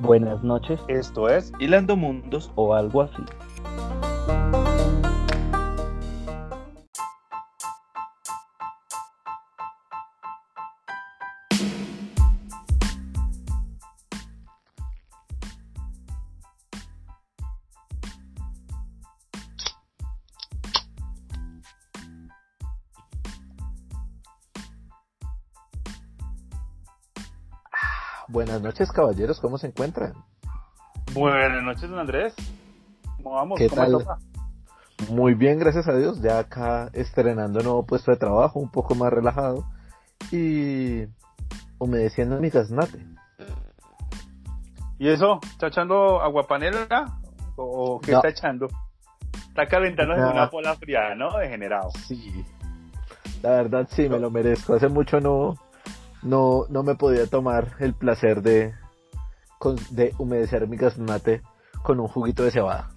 Buenas noches Esto es Hilando Mundos. o algo así. Noches, caballeros, ¿cómo se encuentran? Buenas noches, don Andrés. ¿Cómo vamos? ¿Qué ¿Cómo tal? toca? Muy bien, gracias a Dios, ya acá estrenando nuevo puesto de trabajo, un poco más relajado y humedeciendo mi gaznate. ¿Y eso? ¿Está echando aguapanela? ¿O qué No. está echando? Está calentando No. una pola fría, ¿no? Degenerado. Sí, la verdad sí, me lo merezco. Hace mucho no, no, no me podía tomar el placer de, con- de humedecer mi gaznate con un juguito de cebada.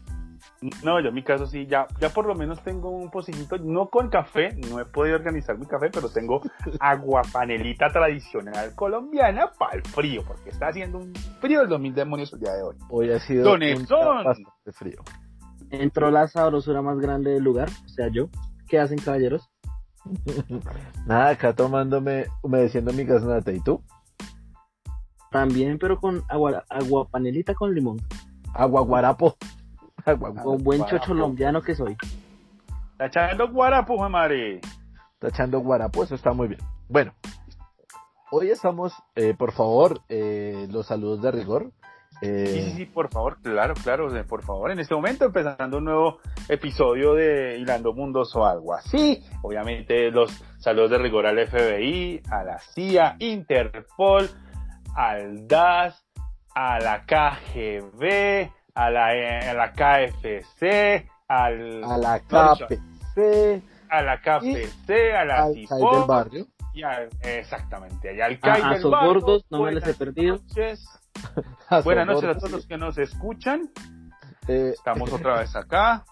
No, yo en mi caso sí, ya, ya por lo menos tengo un pocillito, no con café, no he podido organizar mi café, pero tengo aguapanelita tradicional colombiana para el frío, porque está haciendo un frío de los mil demonios el día de hoy. Hoy ha sido Don un bastante frío. Entró la sabrosura más grande del lugar, o sea, yo. ¿Qué hacen, caballeros? Nada, acá tomándome, humedeciendo mi gaznate. ¿Y tú? También, pero con agua, agua panelita con limón. Agua guarapo. Agua. Con buen guarapo. chocholombiano que soy. Está echando guarapo, jue madre. Está echando guarapo, eso está muy bien. Bueno, hoy estamos, eh, por favor, eh, los saludos de rigor. Eh, Sí, sí, sí, por favor, claro, claro, eh, por favor. En este momento empezando un nuevo episodio de Hilando Mundos o algo así. Obviamente los saludos de rigor al FBI, a la CIA, Interpol, al DAS, a la KGB, a la, eh, a la KFC, al, a la KPC, a la KFC, a la al del barrio. y al- exactamente, y al A- CAI a del sus barrio. gordos, no me les he perdido. noches. Buenas noches a todos los que nos escuchan. eh, Estamos otra vez acá.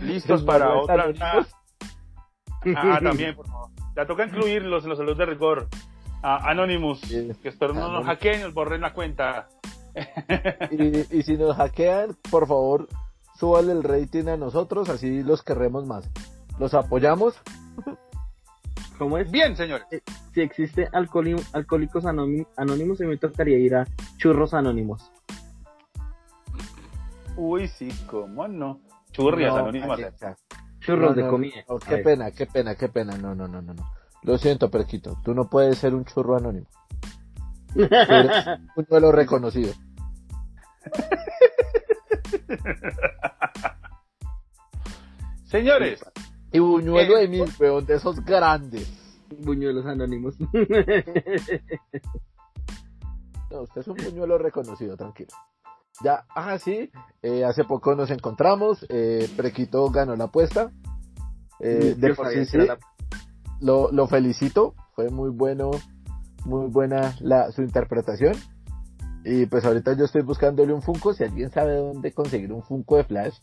Listos para otra. Ah, ah, también, por favor. Ya toca incluirlos en los saludos de rigor. Ah, Anonymous. Sí. Que esto no nos hackeen y nos borren la cuenta. y, y si nos hackean, por favor, súbale el rating a nosotros, así los querremos más. Los apoyamos. ¿Cómo es? Bien, señores. Si existe alcoholi- alcohólicos anónimos, a mí me tocaría ir a churros anónimos. Uy, sí, cómo no. Churrias, No, anónimas. Alexa. Churros No, de no, comida. qué pena, qué pena, qué pena. No, no, no, no, no. Lo siento, Perquito. Tú no puedes ser un churro anónimo. Tú eres un duelo reconocido. Señores, Y buñuelo Eh, de mil, weón, de esos grandes. Buñuelos anónimos. No, usted es un buñuelo reconocido, tranquilo. Ya, ah, sí, eh, hace poco nos encontramos, eh, Prequito ganó la apuesta. Eh, de por sí, lo, lo felicito, fue muy bueno, muy buena la, su interpretación. Y pues ahorita yo estoy buscándole un Funko, si alguien sabe dónde conseguir un Funko de Flash,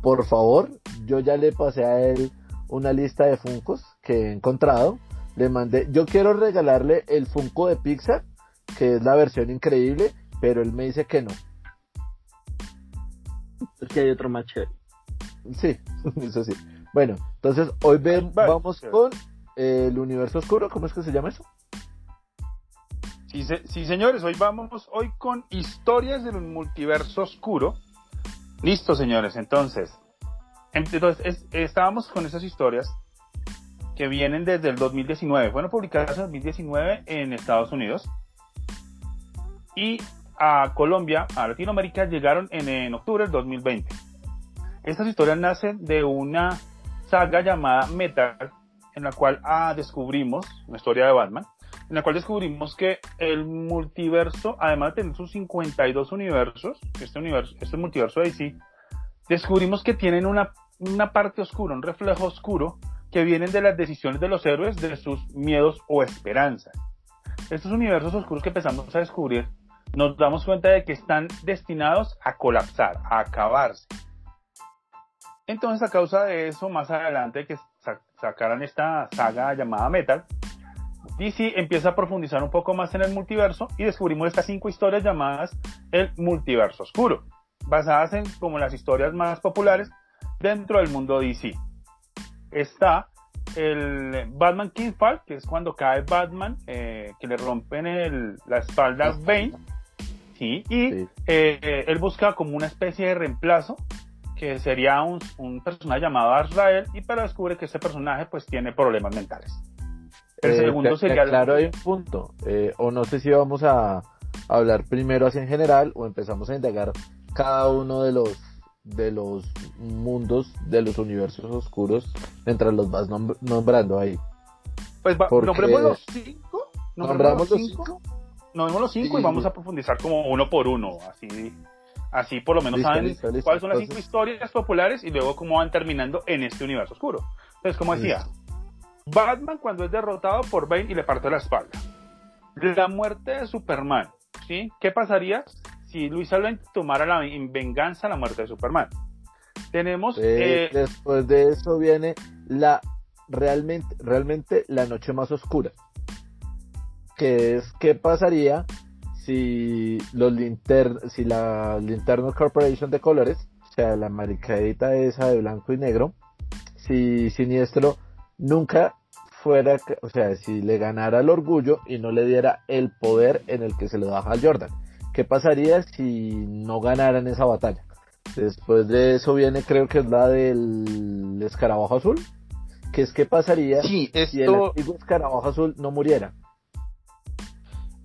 por favor, yo ya le pasé a él una lista de Funkos que he encontrado. Le mandé, yo quiero regalarle el Funko de Pixar, que es la versión increíble, pero él me dice que no. Es que hay otro más chévere. Sí, eso sí. Bueno, entonces hoy ven, vamos con eh, el universo oscuro, ¿cómo es que se llama eso? Sí, se- sí, señores, hoy vamos hoy con historias del multiverso oscuro. Listo, señores, entonces. Entonces, es- estábamos con esas historias que vienen desde el 2019. Fueron publicadas en 2019 en Estados Unidos. Y a Colombia, a Latinoamérica, llegaron en, en octubre del 2020. Estas historias nacen de una saga llamada Metal, en la cual ah, descubrimos, una historia de Batman, en la cual descubrimos que el multiverso, además de tener sus 52 universos, este universo, este multiverso de DC, descubrimos que tienen una, parte oscura, un reflejo oscuro, que vienen de las decisiones de los héroes, de sus miedos o esperanzas. Estos universos oscuros que empezamos a descubrir, nos damos cuenta de que están destinados a colapsar, a acabarse. Entonces, a causa de eso, más adelante que sa- sacaran esta saga llamada Metal, DC empieza a profundizar un poco más en el multiverso y descubrimos estas cinco historias llamadas el multiverso oscuro, basadas en como las historias más populares dentro del mundo DC. Está el Batman Kingfall, que es cuando cae Batman, eh, que le rompen el- la espalda a Bane, sí, y Sí. eh, él busca como una especie de reemplazo, que sería un, un personaje llamado Azrael, y pero descubre que ese personaje pues tiene problemas mentales. El Eh, segundo sería... Claro, hay un punto. O no sé si vamos a hablar primero así en general o empezamos a indagar cada uno de los de los mundos, de los universos oscuros, mientras los vas nombr- nombrando ahí. Pues va, nombremos los cinco. ¿Nombramos los cinco. Nombremos los cinco Sí. y vamos a profundizar como uno por uno. Así, así por lo menos Listo, saben listo, listo. cuáles son las cinco historias populares y luego cómo van terminando en este universo oscuro. Entonces, como decía, Batman cuando es derrotado por Bane y le parte la espalda. La muerte de Superman. ¿sí? ¿Qué pasaría si Luis Lane tomara la en venganza la muerte de Superman? Tenemos... Eh, eh, después de eso viene la realmente, realmente la noche más oscura. Que es qué pasaría si los linter si la Linterna Corporation de colores, o sea, la maricadita esa de blanco y negro, si Siniestro nunca fuera, o sea, si le ganara el orgullo y no le diera el poder en el que se lo da Hal Jordan. ¿Qué pasaría si no ganaran esa batalla? Después de eso viene, creo que es la del escarabajo azul. Que es qué pasaría sí, si el esto... antiguo escarabajo azul no muriera.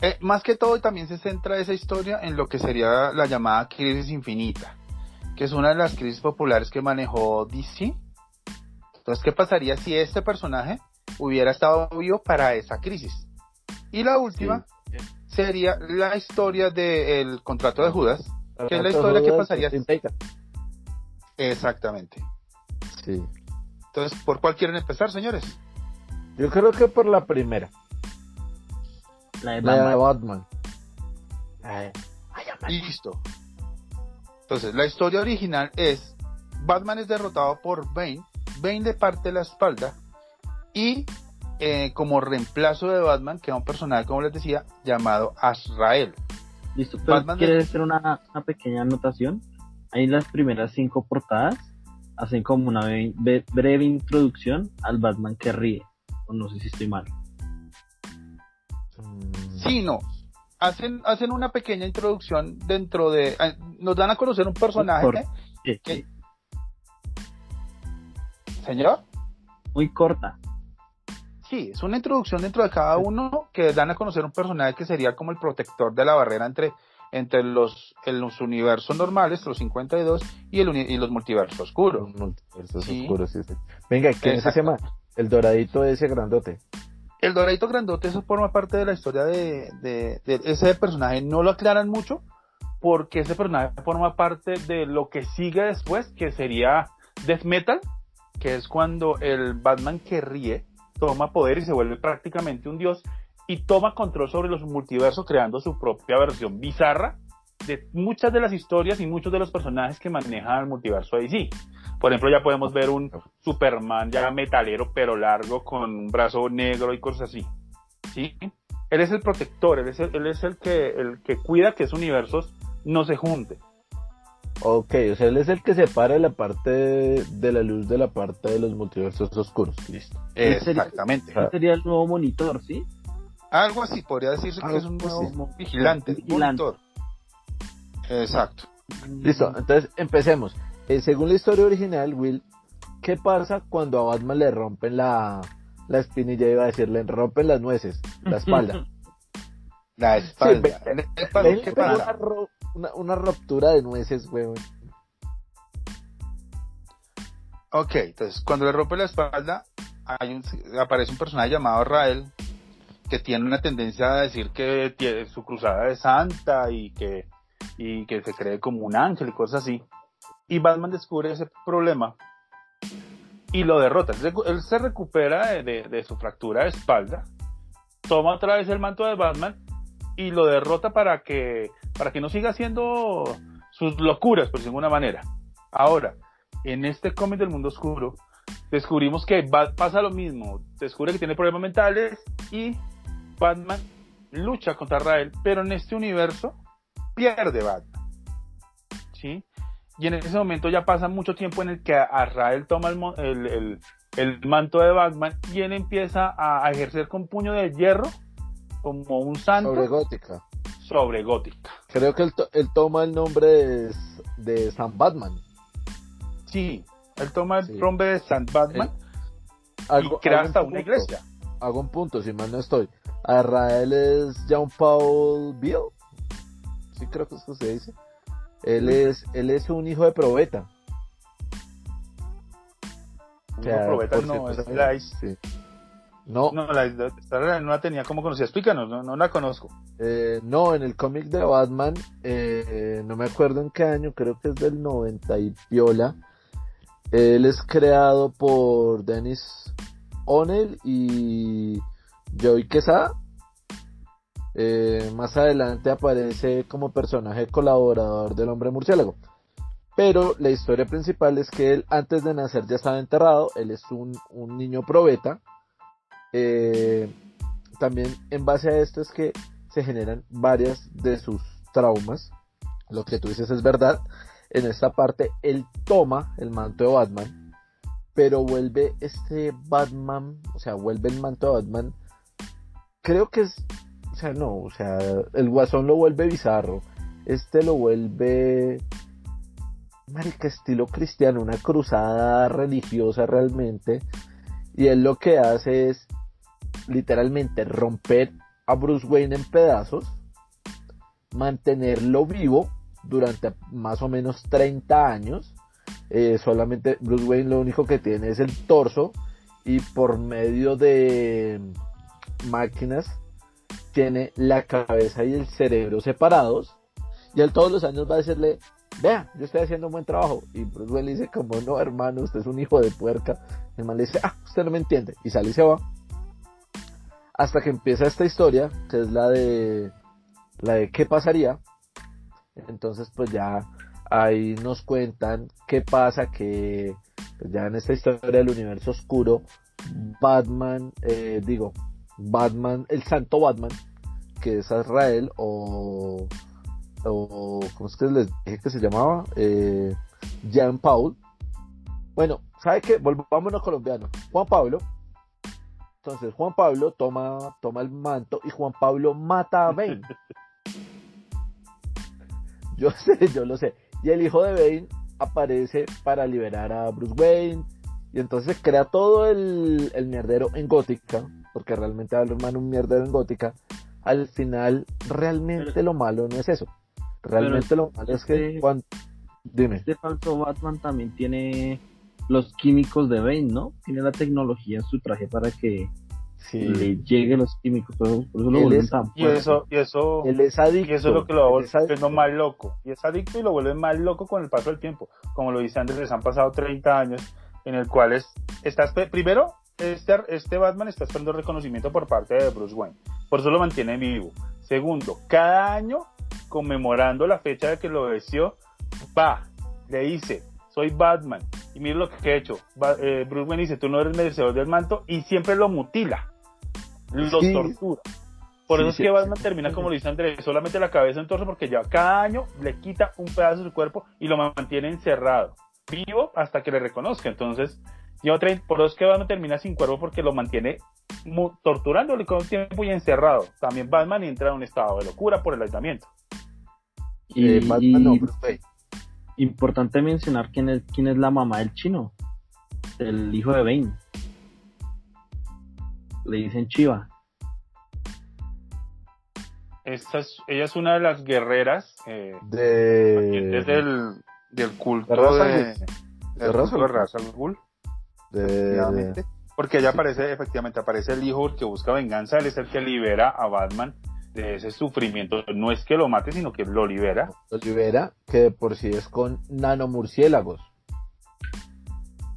Eh, más que todo también se centra esa historia en lo que sería la llamada crisis infinita, que es una de las crisis populares que manejó DC. Entonces, ¿qué pasaría si este personaje hubiera estado vivo para esa crisis? Y la última sería la historia del contrato de Judas. ¿Qué es la historia que pasaría? Exactamente. Sí. Entonces, ¿por cuál quieren empezar, señores? Yo creo que por la primera, La de la de Batman. Batman. Ay, Listo. Entonces, la historia original es Batman es derrotado por Bane, Bane le parte la espalda y eh, como reemplazo de Batman queda un personaje, como les decía, llamado Azrael. Listo, pero Batman de- ¿quieres hacer una, una pequeña anotación? Ahí las primeras cinco portadas hacen como una be- be- breve introducción al Batman que ríe. O no sé si estoy mal. Mm, Sí, no. Hacen, hacen una pequeña introducción dentro de... ah, Nos dan a conocer un personaje. Sí, ¿Qué? Señor. Muy corta. Sí, es una introducción dentro de cada uno que dan a conocer un personaje que sería como el protector de la barrera entre, entre los, en los universos normales, los 52, y, el, y los multiversos oscuros. Los multiversos Sí. oscuros, sí, sí. Venga, ¿quién se Exacto. llama? El doradito ese grandote. El doradito grandote, eso forma parte de la historia de, de- de ese personaje. No lo aclaran mucho porque ese personaje forma parte de lo que sigue después, que sería Death Metal, que es cuando el Batman que ríe toma poder y se vuelve prácticamente un dios y toma control sobre los multiversos creando su propia versión bizarra de muchas de las historias y muchos de los personajes que maneja el multiverso DC. Por ejemplo, ya podemos ver un Superman ya metalero pero largo con un brazo negro y cosas así. ¿Sí? Él es el protector, él es el, él es el que el que cuida que esos universos no se junten. Ok, o sea, él es el que separa la parte de la luz de la parte de los multiversos oscuros. Listo. Exactamente. Ese sería el nuevo monitor, ¿sí? Algo así, podría decirse que es un nuevo vigilante, Vigilante. monitor. Exacto. Listo, entonces empecemos. Eh, según la historia original, Will, ¿qué pasa cuando a Batman le rompen la, la espinilla? Iba a decir, le rompen las nueces, la espalda. La espalda. Sí, ¿Qué pasa? Una, una ruptura de nueces, weón. Ok, entonces cuando le rompe la espalda, aparece un personaje llamado Rael que tiene una tendencia a decir que tiene su cruzada de santa y que, y que se cree como un ángel y cosas así. Y Batman descubre ese problema y lo derrota. Él se- recupera de- de su fractura de espalda, toma otra vez el manto de Batman y lo derrota para que, para que no siga haciendo sus locuras, por alguna manera. Ahora, en este cómic del mundo oscuro, descubrimos que pasa lo mismo. Descubre que tiene problemas mentales y Batman lucha contra Rael, pero en este universo pierde Batman. ¿Sí? Y en ese momento ya pasa mucho tiempo en el que Rael toma el, manto de Batman y él empieza a, ejercer con puño de hierro como un santo. Sobre Gótica. Sobre Gótica. Creo que él, toma el nombre de, de San Batman. Sí, él toma el nombre de San Batman y crea hasta una iglesia. Hago un punto, si mal no estoy. Rael es Jean Paul Bill. Sí, creo que eso se dice. Él es, él es un hijo de probeta. probeta no, es la sí. No, no la, no la tenía como conocida. Explícanos, no, no la conozco. Eh, no, en el cómic de Batman, eh, no me acuerdo en qué año, creo que es del 90 y piola. Él es creado por Dennis O'Neill y Joey Quesada. Eh, más adelante aparece como personaje colaborador del hombre murciélago. Pero la historia principal es que él antes de nacer ya estaba enterrado, él es un, niño probeta. Eh, también en base a esto es que se generan varias de sus traumas. Lo que tú dices es verdad. En esta parte él toma el manto de Batman, pero vuelve este Batman, o sea, vuelve el manto de Batman. Creo que es o sea, no, o sea, el guasón lo vuelve bizarro. Este lo vuelve. Marica, estilo cristiano, una cruzada religiosa realmente. Y él lo que hace es literalmente romper a Bruce Wayne en pedazos, mantenerlo vivo durante más o menos 30 años. Eh, solamente Bruce Wayne lo único que tiene es el torso y por medio de máquinas tiene la cabeza y el cerebro separados y él todos los años va a decirle, vea, yo estoy haciendo un buen trabajo. Y Bruce Wayne dice, como no, hermano, usted es un hijo de puerca. El man le dice, ah, usted no me entiende. Y sale y se va. Hasta que empieza esta historia, que es la de, la de qué pasaría. Entonces, pues ya ahí nos cuentan qué pasa, que pues ya en esta historia del universo oscuro, Batman, eh, digo, Batman, el santo Batman, que es Israel, o, o ¿cómo es que les dije que se llamaba? Eh, Jean Paul. Bueno, ¿sabe qué? Volvámonos colombianos. Juan Pablo. Entonces, Juan Pablo toma, toma el manto y Juan Pablo mata a Bane. yo sé, yo lo sé. Y el hijo de Bane aparece para liberar a Bruce Wayne. Y entonces crea todo el, el mierdero en Gótica porque realmente hermano un mierdero en gótica, al final realmente lo malo no es eso. Realmente lo malo es que este cuando... Dime. Este falso Batman también tiene los químicos de Bane, ¿no? Tiene la tecnología en su traje para que le llegue los químicos, por eso, lo vuelven tan y eso, y eso, él es adicto, y eso es lo que lo vuelve más loco. Y es adicto y lo vuelve más loco con el paso del tiempo. Como lo dice antes, les han pasado 30 años en el cual es, estás, primero, este, este Batman está esperando reconocimiento por parte de Bruce Wayne. Por eso lo mantiene vivo. Segundo, cada año, conmemorando la fecha de que lo obedeció, va, le dice, soy Batman. Y mira lo que he hecho. Eh, Bruce Wayne dice, tú no eres merecedor del manto. Y siempre lo mutila. Lo tortura. Por eso es que Batman termina como lo dice Andrés, solamente la cabeza en torso porque ya cada año le quita un pedazo de su cuerpo y lo mantiene encerrado, vivo hasta que le reconozca. Entonces, y otra, por dos que Batman termina sin cuerpo porque lo mantiene torturándole con tiempo y encerrado. También Batman entra en un estado de locura por el aislamiento. Y, eh, importante mencionar quién es, quién es la mamá del chino, el hijo de Bane. Le dicen Chiva. Esta es, ella es una de las guerreras eh, de... del, del culto de, de, raza, porque ella aparece, efectivamente, aparece el hijo que busca venganza, él es el que libera a Batman de ese sufrimiento. No es que lo mate, sino que lo libera. Lo libera, que por sí es con nanomurciélagos.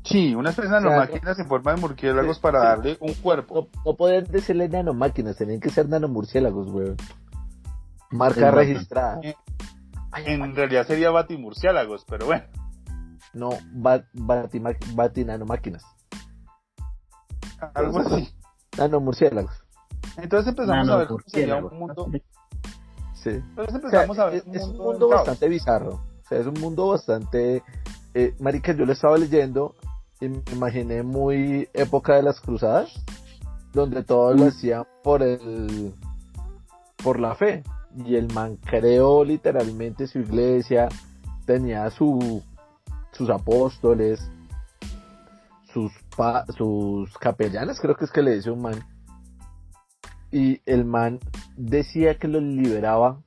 Sí, unas tres nanomáquinas en forma de murciélagos para darle un cuerpo. No, pueden decirle nanomáquinas, tienen que ser nanomurciélagos, weón. Marca registrada. En, realidad sería batimurciélagos, pero bueno. No, bat, bati, nanomáquinas. Algo así. Nanomurciélagos. Entonces empezamos Nano a ver cómo sería murciélago. un mundo. Sí. Entonces O sea, empezamos a ver es, un es un mundo, bastante bizarro. O sea, es un mundo bastante... Eh, marica, yo lo estaba leyendo y me imaginé muy época de las cruzadas, donde todo lo Mm. hacían por el... por la fe. Y el man creó literalmente su iglesia, tenía su, sus apóstoles, sus, pa- sus capellanes, creo que es que le dice un man. Y el man decía que los liberaba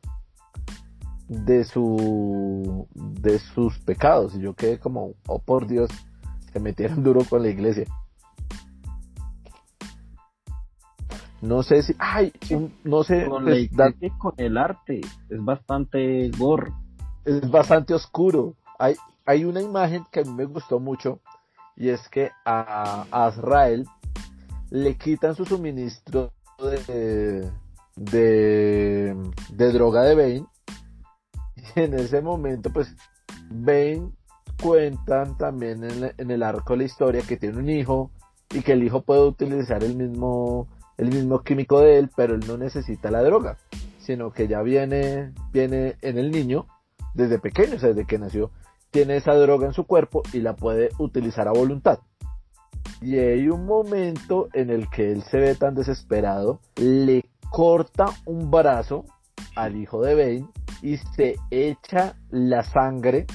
de su de sus pecados y yo quedé como oh por Dios se metieron duro con la iglesia no sé si ay un- no sé Con la iglesia con el arte. Es bastante gore. es bastante oscuro hay hay una imagen que a mí me gustó mucho y es que a, a Azrael le quitan su suministro de de, droga de Bane. Y en ese momento pues Bane cuentan también en el arco de la historia que tiene un hijo y que el hijo puede utilizar el mismo el mismo químico de él pero él no necesita la droga sino que ya viene viene en el niño desde pequeño o sea, desde que nació tiene esa droga en su cuerpo y la puede utilizar a voluntad y hay un momento en el que él se ve tan desesperado, le corta un brazo al hijo de Bane y se echa la sangre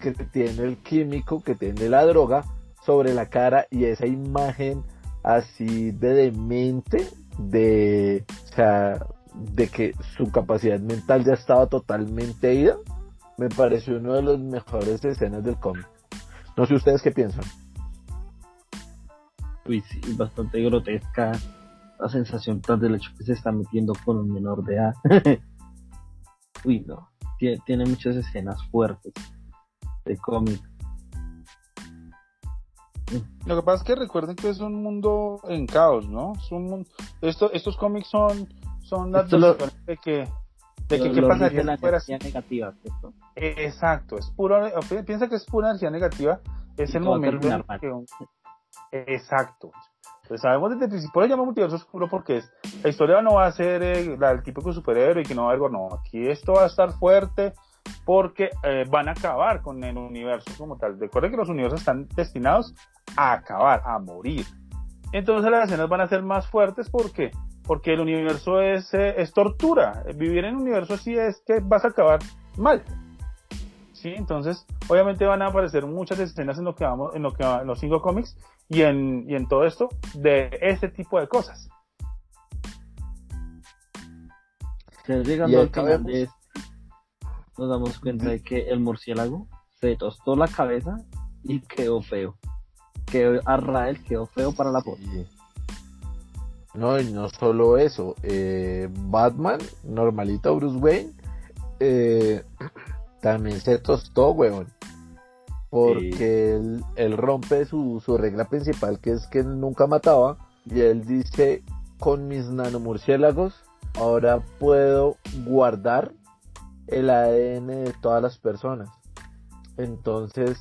que tiene el químico, que tiene la droga, sobre la cara y esa imagen así de demente, de, o sea, de que su capacidad mental ya estaba totalmente ida, me pareció una de las mejores escenas del cómic. No sé ustedes qué piensan. Sí, bastante grotesca la sensación tras del hecho que se está metiendo con un menor de edad. Uy, no. Tiene, tiene muchas escenas fuertes de cómic. Lo que pasa es que recuerden que es un mundo en caos, ¿no? Es un mundo- esto, estos cómics son, son las lo- de que, de que Lo- qué lo pasaría rige la si fuera energía negativa, ¿cierto? Exacto, es pura, piensa que es pura energía negativa, es Y el momento en que un- Exacto. Pues sabemos desde el principio, por eso llama multiverso oscuro porque es, la historia no va a ser eh, la del típico superhéroe y que no va a haber, no, aquí esto va a estar fuerte porque eh, van a acabar con el universo como tal. Recuerden que los universos están destinados a acabar, a morir. Entonces las escenas van a ser más fuertes porque porque el universo es, eh, es tortura. Vivir en un universo así es que vas a acabar mal. Sí, entonces obviamente van a aparecer muchas escenas en lo que vamos, en lo que en los cinco cómics y en, y en todo esto de este tipo de cosas. Llegando al final de nos damos cuenta de que el murciélago se tostó la cabeza y quedó feo. Quedó, Arrael quedó feo para la foto. Sí. No, y no solo eso. eh, Batman, normalito Bruce Wayne, eh, también se tostó, weón. Porque él, rompe su, regla principal, que es que nunca mataba. Y él dice, con mis nanomurciélagos, ahora puedo guardar el ADN de todas las personas. Entonces,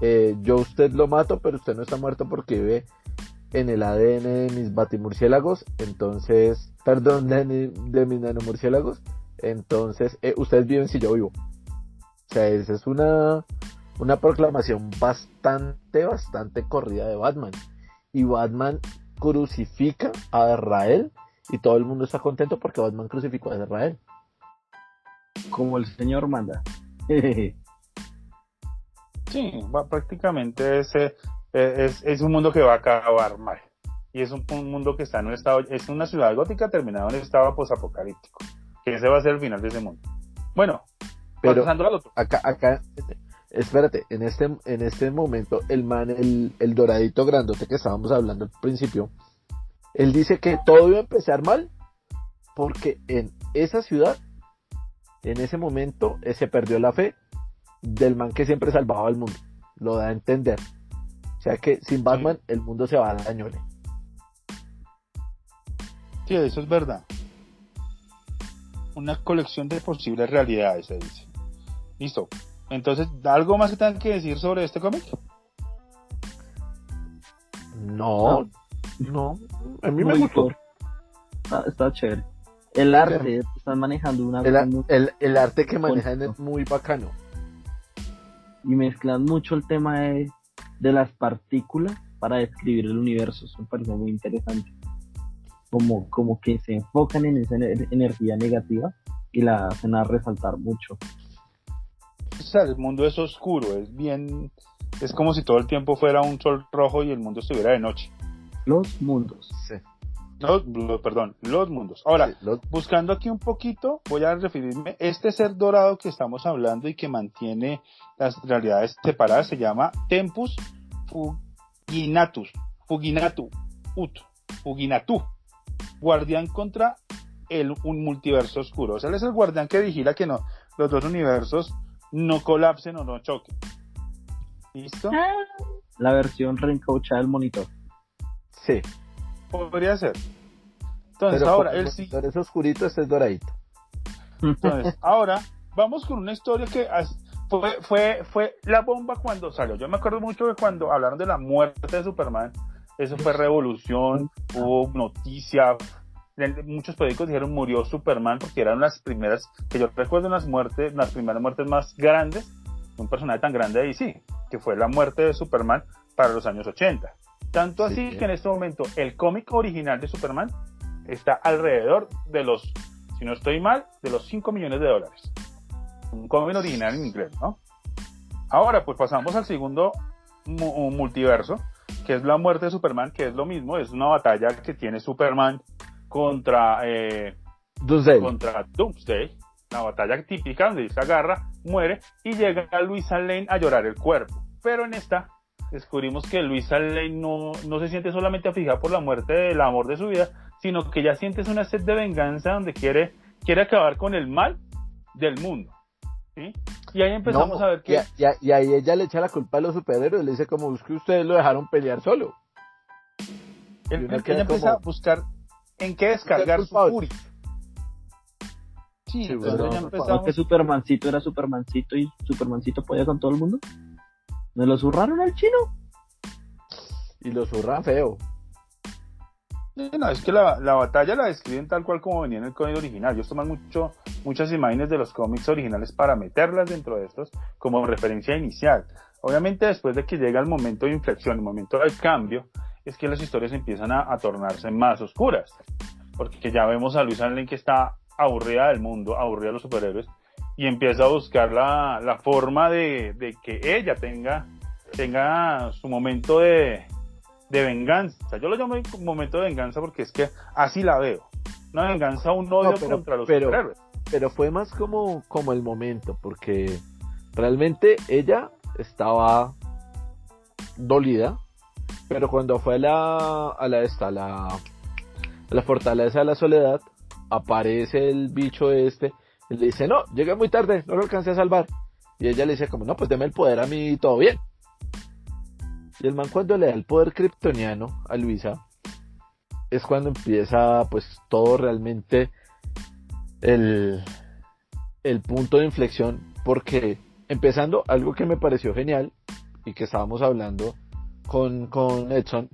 eh, yo usted lo mato, pero usted no está muerto porque vive en el ADN de mis batimurciélagos, entonces, perdón, de, de mis nanomurciélagos, entonces, eh, ustedes viven si yo vivo. O sea, esa es una, una proclamación bastante, bastante corrida de Batman. Y Batman crucifica a Israel y todo el mundo está contento porque Batman crucificó a Israel. Como el señor manda. Sí, va, prácticamente es, eh, es, es un mundo que va a acabar mal. Y es un, un mundo que está en un estado, es una ciudad gótica terminada en un estado posapocalíptico. Que ese va a ser el final de ese mundo. Bueno, Pero pasando al otro. acá, acá, espérate, en este, en este momento, el man, el, el doradito grandote que estábamos hablando al principio, él dice que todo iba a empezar mal porque en esa ciudad, en ese momento, eh, se perdió la fe del man que siempre salvaba al mundo. Lo da a entender. O sea que sin Batman el mundo se va a dañole. Sí, eso es verdad. Una colección de posibles realidades, se dice. Listo. Entonces, ¿algo más que tengan que decir sobre este cómic? No, no, a mí me gustó. gore. está, está chévere. El arte, están manejando una El, el- el arte que manejan es muy bacano. y mezclan mucho el tema de, de las partículas para describir el universo. Eso me parece muy interesante. Como, como que se enfocan en esa ener- energía negativa y la hacen a resaltar mucho. O sea, el mundo es oscuro, es bien, es como si todo el tiempo fuera un sol rojo y el mundo estuviera de noche. Los mundos. Sí. No, lo- perdón, los mundos. Ahora, Sí, los- buscando aquí un poquito, voy a referirme, este ser dorado que estamos hablando y que mantiene las realidades separadas se llama Tempus Fuginatus, Fuginatu, Ut, Fuginatu, guardián contra el, un multiverso oscuro. O sea, él es el guardián que vigila que no, los dos universos no colapsen o no choquen. ¿Listo? La versión reencauchada del monitor. sí. Podría ser. Entonces, Pero ahora, el sí. monitor es oscurito, este es doradito. Entonces, ahora vamos con una historia que fue, fue, fue la bomba cuando salió. Yo me acuerdo mucho de cuando hablaron de la muerte de Superman. Eso fue revolución, hubo noticia. Muchos periódicos dijeron murió Superman porque eran las primeras, que yo recuerdo las muertes, las primeras muertes más grandes de un personaje tan grande de DC, que fue la muerte de Superman para los años 80. Tanto así Sí. que en este momento el cómic original de Superman está alrededor de los, si no estoy mal, de los 5 millones de dólares. Un cómic original en inglés, ¿no? Ahora, pues pasamos al segundo mu- multiverso, que es la muerte de Superman, que es lo mismo, es una batalla que tiene Superman contra, eh, Doomsday. contra Doomsday, la batalla típica donde se agarra, muere y llega Luisa Lane a llorar el cuerpo. Pero en esta descubrimos que Luisa Lane no, no se siente solamente afligida por la muerte del amor de su vida, sino que ya siente una sed de venganza donde quiere, quiere acabar con el mal del mundo. ¿sí? Y ahí empezamos No, a ver que... y, a- a- ahí ella le echa la culpa a los superhéroes, le dice como es que ustedes lo dejaron pelear solo. Él- queda ella empieza como- a buscar en qué descargar su furia. Sí, Sí, entonces pero- ya ¿No empezamos. que Supermancito era Supermancito y Supermancito podía con todo el mundo? ¿Me lo zurraron al chino? Y lo zurran feo. No, es que la, la batalla la describen tal cual como venía en el código original. Ellos toman mucho, muchas imágenes de los cómics originales para meterlas dentro de estos como referencia inicial. Obviamente después de que llega el momento de inflexión, el momento del cambio, es que las historias empiezan a, a tornarse más oscuras. Porque ya vemos a Luis Allen que está aburrida del mundo, aburrida de los superhéroes, y empieza a buscar la, la forma de, de que ella tenga, tenga su momento de, de venganza. Yo lo llamo momento de venganza porque es que así la veo. Una venganza, un odio No, pero- contra los pero- superhéroes. Pero fue más como, como el momento, porque realmente ella estaba dolida, pero cuando fue a la, a la, la, la fortaleza de la soledad, aparece el bicho este, y le dice, no, llegué muy tarde, no lo alcancé a salvar. Y ella le dice como, no, pues deme el poder a mí y todo bien. Y el man cuando le da el poder kryptoniano a Luisa, es cuando empieza pues todo realmente el, el punto de inflexión, porque empezando algo que me pareció genial y que estábamos hablando con, con Edson,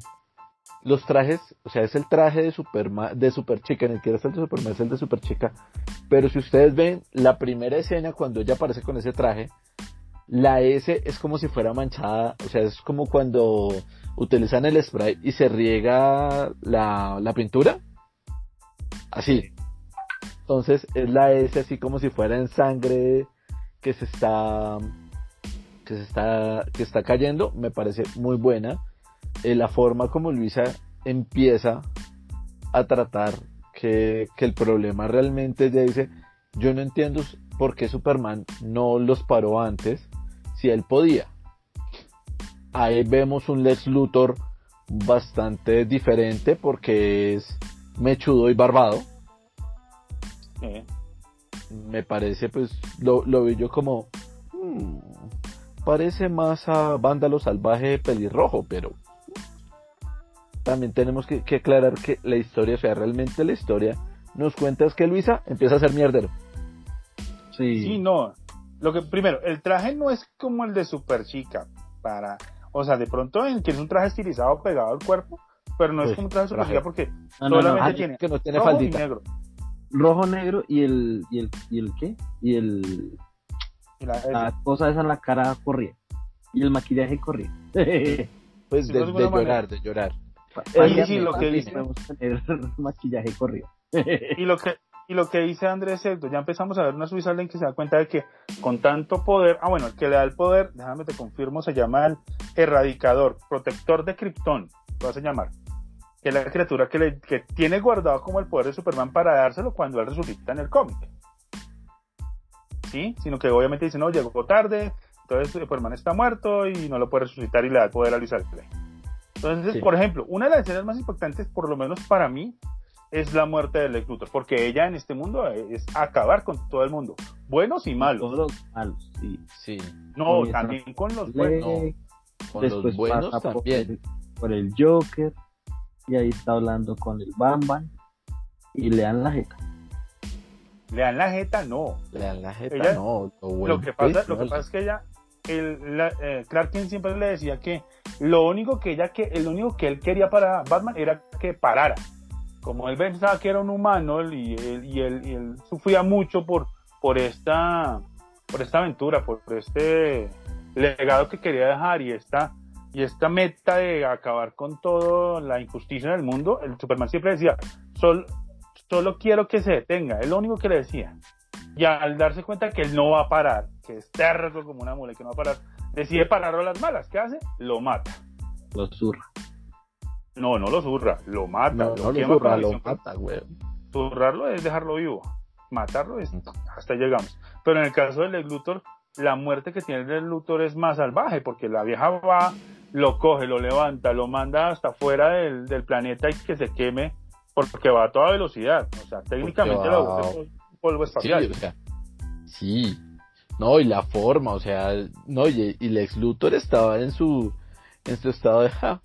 los trajes, o sea, es el traje de Superman, de Super Chica, ni siquiera es el de Superman, es el de Super Chica, pero si ustedes ven la primera escena cuando ella aparece con ese traje, la S es como si fuera manchada, o sea, es como cuando utilizan el spray y se riega la, la pintura, así. Entonces es la S así como si fuera en sangre que se está que se está que está cayendo, me parece muy buena. Eh, la forma como Luisa empieza a tratar que, que el problema realmente ella dice, yo no entiendo por qué Superman no los paró antes si él podía. Ahí vemos un Lex Luthor bastante diferente porque es mechudo y barbado Eh, me parece, pues, lo, lo vi yo como, mm, parece más a Vándalo Salvaje Pelirrojo, pero también tenemos que, que aclarar que la historia, o sea, realmente la historia nos cuenta es que Luisa empieza a ser mierdero. Sí. Sí, no. Lo que primero, el traje no es como el de Super Chica para, o sea, de pronto en que es un traje estilizado pegado al cuerpo, pero no es Pues, como un traje super siga porque No, no, no, solamente ah, tiene que no tiene rojo y faldita. negro. rojo, negro y el, y el, y el qué? Y el, la- la cosa esa en la cara corría. Y el maquillaje corría. Pues Sí, de, manera. llorar, de llorar. Sí, sí, lo que dice. Tener maquillaje corrió. Y lo que y lo que dice Andrés Cerdo, ya empezamos a ver una Suiza en que se da cuenta de que con tanto poder, ah bueno, el que le da el poder, déjame te confirmo, se llama el erradicador, protector de Krypton, lo vas a llamar. Que es la criatura que, le, que tiene guardado como el poder de Superman para dárselo cuando él resucita en el cómic. ¿Sí? Sino que obviamente dice, no, llegó tarde, entonces Superman está muerto y no lo puede resucitar y le da poder a Luis Alfred. Entonces, Sí. por ejemplo, una de las escenas más impactantes, por lo menos para mí, es la muerte de Lex Luthor, porque ella en este mundo es acabar con todo el mundo, buenos y malos. Todos los malos, sí. Sí. No, Con esa- también con los buenos. Con después los buenos pasa por también. el, por el Joker. Y ahí está hablando con el Bamban. Y le dan la jeta. Le dan la jeta, no. Le dan la jeta, Ella- no. Lo, Lo que pasa, lo que pasa es que ella, el, la- eh, Clark Kent siempre le decía que lo único que ella, que el único que él quería para Batman era que parara. Como él pensaba que era un humano y él, y él, y él sufría mucho por, por esta, por esta aventura, por, por este legado que quería dejar y esta, y esta meta de acabar con toda la injusticia en el mundo, el Superman siempre decía, "Sol- solo quiero que se detenga, es lo único que le decía. Y al darse cuenta que él no va a parar, que es terco como una mula, que no va a parar, decide pararlo a las malas. ¿Qué hace? Lo mata. Lo zurra. No, no lo zurra, lo mata. No, lo no lo zurra, lo mata, güey. Zurrarlo es dejarlo vivo. Matarlo es hasta llegamos. Pero en el caso del Luthor, la muerte que tiene el Luthor es más salvaje, porque la vieja va, lo coge, lo levanta, lo manda hasta fuera del, del planeta y que se queme, porque va a toda velocidad. O sea, técnicamente va- lo vuelve polvo Sí, espacial. o sea, sí. No, y la forma, o sea, no, y, y Lex Luthor estaba en su, en su estado de, ja,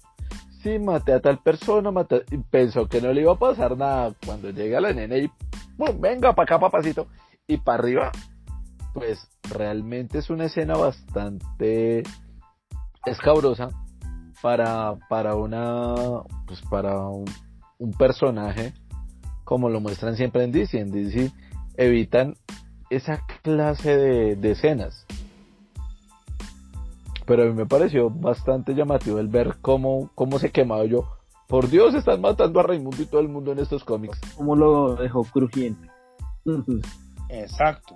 sí, maté a tal persona, maté, y pensó que no le iba a pasar nada. Cuando llega la nena y, bueno, venga para acá, papacito, y para arriba, pues realmente es una escena bastante escabrosa para, para una, pues para un, un personaje como lo muestran siempre en DC. En DC evitan esa clase de, de escenas. Pero a mí me pareció bastante llamativo el ver cómo, cómo se quemaba yo. Por Dios, están matando a Raimundo y todo el mundo en estos cómics. Como lo dejó crujiente. Exacto.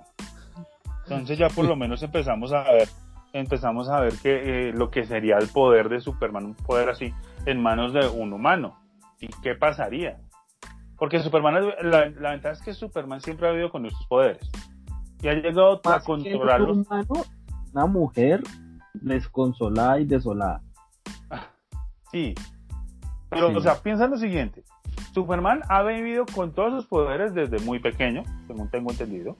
Entonces ya por lo menos empezamos a ver, empezamos a ver que eh, lo que sería el poder de Superman, un poder así en manos de un humano. ¿Y qué pasaría? Porque Superman, la, la ventaja es que Superman siempre ha vivido con estos poderes. Y ha llegado a Más controlarlos. humano, una mujer desconsolada y desolada. Sí. Pero, Sí. o sea, piensa en lo siguiente. Superman ha vivido con todos sus poderes desde muy pequeño, según tengo entendido.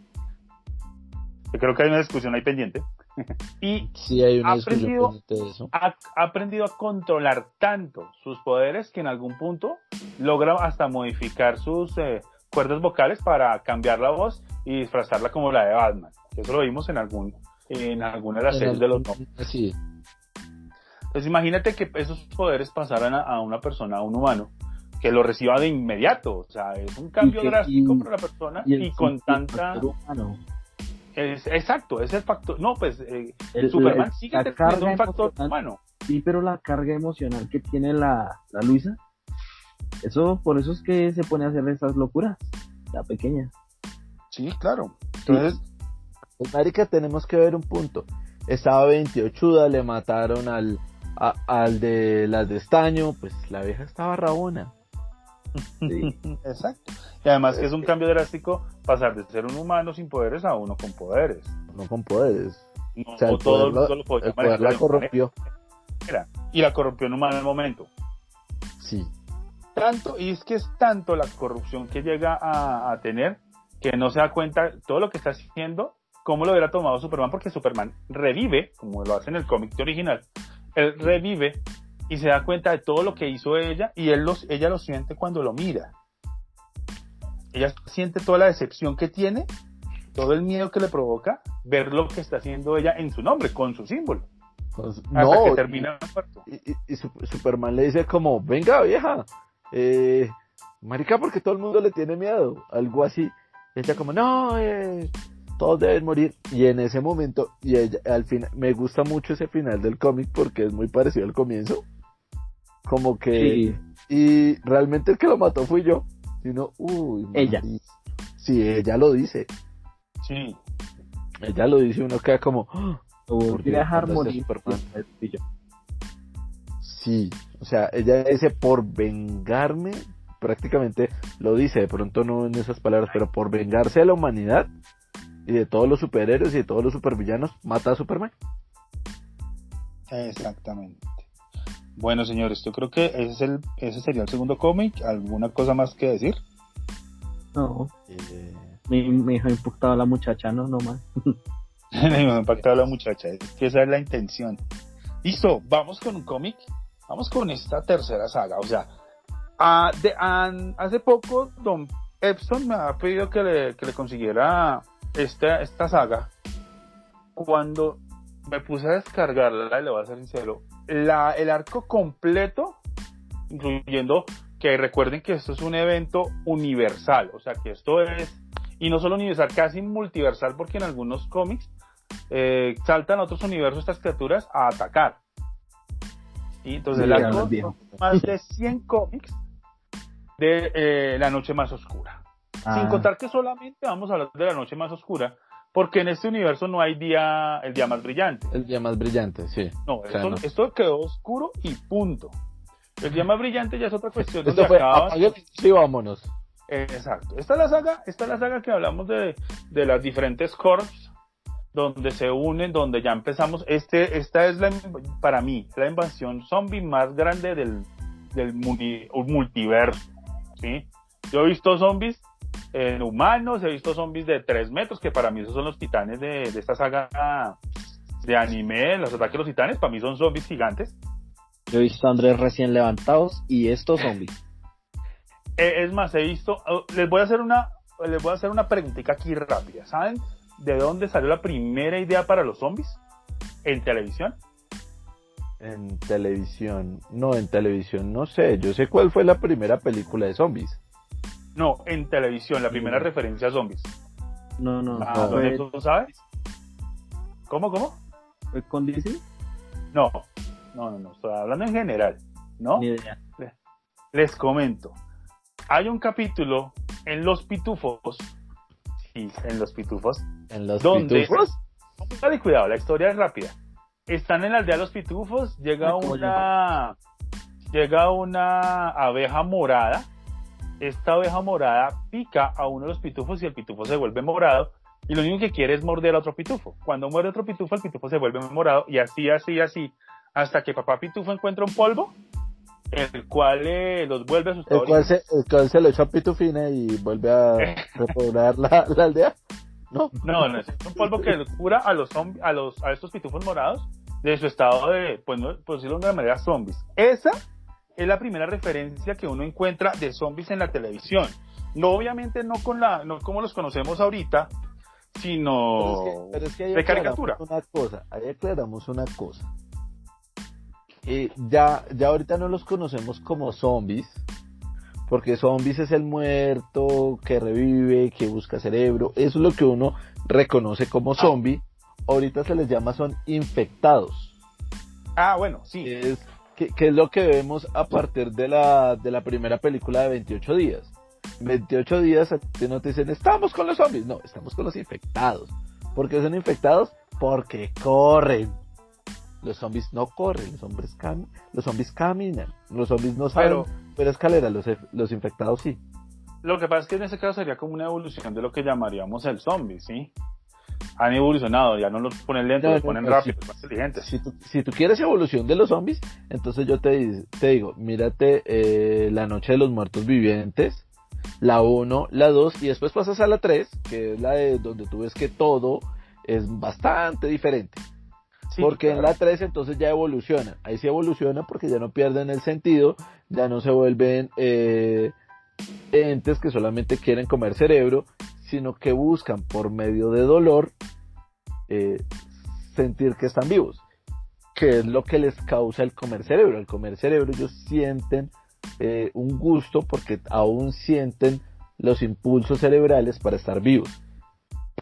Yo creo que hay una discusión ahí pendiente. y Sí, hay una Ha aprendido- de eso. ha, ha aprendido a controlar tanto sus poderes que en algún punto logra hasta modificar sus eh, cuerdas vocales para cambiar la voz y disfrazarla como la de Batman. Eso lo vimos en algún en alguna de las series de los no. Sí, Entonces imagínate que esos poderes pasaran a, a una persona, a un humano, que lo reciba de inmediato. O sea, es un cambio que- drástico y- para la persona Y, con tanta... humano. Es- exacto, es el factor... No, pues eh, El- Superman sigue teniendo un factor humano. Sí, pero la carga emocional que tiene la, la Luisa, eso, por eso es que se pone a hacer esas locuras, la pequeña. Sí, claro. Entonces, Pues, marica, tenemos que ver un punto. Estaba 28, le mataron al, a- al de las de estaño, pues la vieja estaba rabona. Sí. exacto. Y además que es un cambio drástico pasar de ser un humano sin poderes a uno con poderes. no con poderes. No O sea, el todo poder, mundo lo podía el poder la corrompió. manera. Y la corrompió en un mal momento. Sí. tanto, y es que es tanto la corrupción que llega a, a tener que no se da cuenta todo lo que está haciendo, cómo lo hubiera tomado Superman, porque Superman revive, como lo hace en el cómic original, él revive y se da cuenta de todo lo que hizo ella y él los, ella lo siente cuando lo mira. Ella siente toda la decepción que tiene, todo el miedo que le provoca ver lo que está haciendo ella en su nombre, con su símbolo. Pues, Hasta no, que termina y, y- y Sup- Superman le dice como, venga vieja, eh, marica, porque todo el mundo le tiene miedo, algo así. Y ella como, no, eh, todos deben morir. Y en ese momento, y ella, al final, me gusta mucho ese final del cómic porque es muy parecido al comienzo. Como que, Sí, y realmente el que lo mató fui yo. Sino, uy, Ella. mari- Sí, ella lo dice. Sí. Ella lo dice, uno queda como, a dejar morir. Yo, Sí, o sea, ella dice por vengarme, prácticamente lo dice, de pronto no en esas palabras, pero por vengarse de la humanidad y de todos los superhéroes y de todos los supervillanos, mata a Superman. Exactamente. Bueno, señores, yo creo que ese, es el, ese sería el segundo cómic. ¿Alguna cosa más que decir? No, Eh, mi hijo imputado a la muchacha, no, no más. Me ha impactado la muchacha. Es que esa es la intención. Listo, vamos con un cómic. Vamos con esta tercera saga. O sea, de- an- hace poco Don Epson me ha pedido que le, que le consiguiera esta, esta saga. Cuando me puse a descargarla, y le voy a ser sincero, la, el arco completo, incluyendo que recuerden que esto es un evento universal, o sea que esto es, y no solo universal, casi multiversal, porque en algunos cómics eh, saltan a otros universos estas criaturas a atacar. Y entonces Sí, el arco son más de 100 cómics de eh, La Noche Más Oscura. Sin Ah, contar que solamente vamos a hablar de La Noche Más Oscura, porque en este universo no hay día, el día más brillante. el día más brillante, sí. No, O sea, esto, no. esto quedó oscuro y punto. El día más brillante ya es otra cuestión. Esto fue, apague sí, vámonos. Exacto. Esta es la saga, esta es la saga que hablamos de, de las diferentes corps donde se unen, donde ya empezamos. Este, esta es la, para mí, la invasión zombie más grande del, del multiverso. ¿sí? Yo he visto zombies en humanos, he visto zombies de 3 metros, que para mí esos son los titanes de, de esta saga de anime, los ataques de los titanes, para mí son zombies gigantes. Yo he visto a Andrés recién levantados y estos zombies. Eh, es más, he visto, oh, les voy a hacer una, les voy a hacer una preguntita aquí rápida. ¿Saben de dónde salió la primera idea para los zombies? En televisión. En televisión, no, en televisión, no sé. Yo sé cuál fue la primera película de zombies. No, en televisión, la primera referencia a zombies. No, no, Ah, no, ¿don fue, Edson sabes? ¿Cómo, cómo? fue con DC, No, no, no, no, estoy hablando en general, ¿no? ni idea. Les comento. Hay un capítulo en Los Pitufos. Sí, en Los Pitufos. En los ¿Dónde? pitufos. Póngale cuidado, la historia es rápida. Están en la aldea de los pitufos, llega una llega una abeja morada. Esta abeja morada pica a uno de los pitufos y el pitufo se vuelve morado y lo único que quiere es morder a otro pitufo. Cuando muere otro pitufo, el pitufo se vuelve morado y así, así, así, hasta que papá pitufo encuentra un polvo, el cual eh, los vuelve a sus El cual, se, el cual se lo echó a Pitufina y vuelve a repoblar la, la aldea. No, No, no, es un polvo que cura a los a los a estos pitufos morados de su estado de, pues no, por decirlo de una manera, zombies. Esa es la primera referencia que uno encuentra de zombies en la televisión. No, obviamente no con la, no como los conocemos ahorita, sino Pero es que, pero es que ahí de caricatura. Una cosa, ahí aclaramos una cosa. Eh, ya, ya ahorita no los conocemos como zombies, porque zombies es el muerto que revive, que busca cerebro, eso es lo que uno reconoce como zombie. Ahorita se les llama son infectados, Ah, bueno, sí. es, que, que es lo que vemos a partir de la, de la primera película de 28 días. 28 días a ti no te dicen, estamos con los zombies. No, estamos con los infectados. ¿Por qué son infectados? Porque corren. Los zombies no corren, los, hombres cam los zombies caminan. Los zombies no saben Pero- escalera, los, los infectados sí. Lo que pasa es que en ese caso sería como una evolución de lo que llamaríamos el zombie, ¿sí? Han evolucionado, ya no los ponen lentos, No, los ponen no, rápidos, sí. más inteligentes. Si tú, si tú quieres evolución de los zombies, entonces yo te, te digo, mírate eh, La Noche de los Muertos Vivientes, la 1, la 2, y después pasas a la 3, que es la de donde tú ves que todo es bastante diferente. Sí, porque en la 3 entonces ya evoluciona. Ahí sí evoluciona porque ya no pierden el sentido, ya no se vuelven eh, entes que solamente quieren comer cerebro, sino que buscan por medio de dolor eh, sentir que están vivos. que es lo que les causa el comer cerebro. El comer cerebro ellos sienten eh, un gusto porque aún sienten los impulsos cerebrales para estar vivos.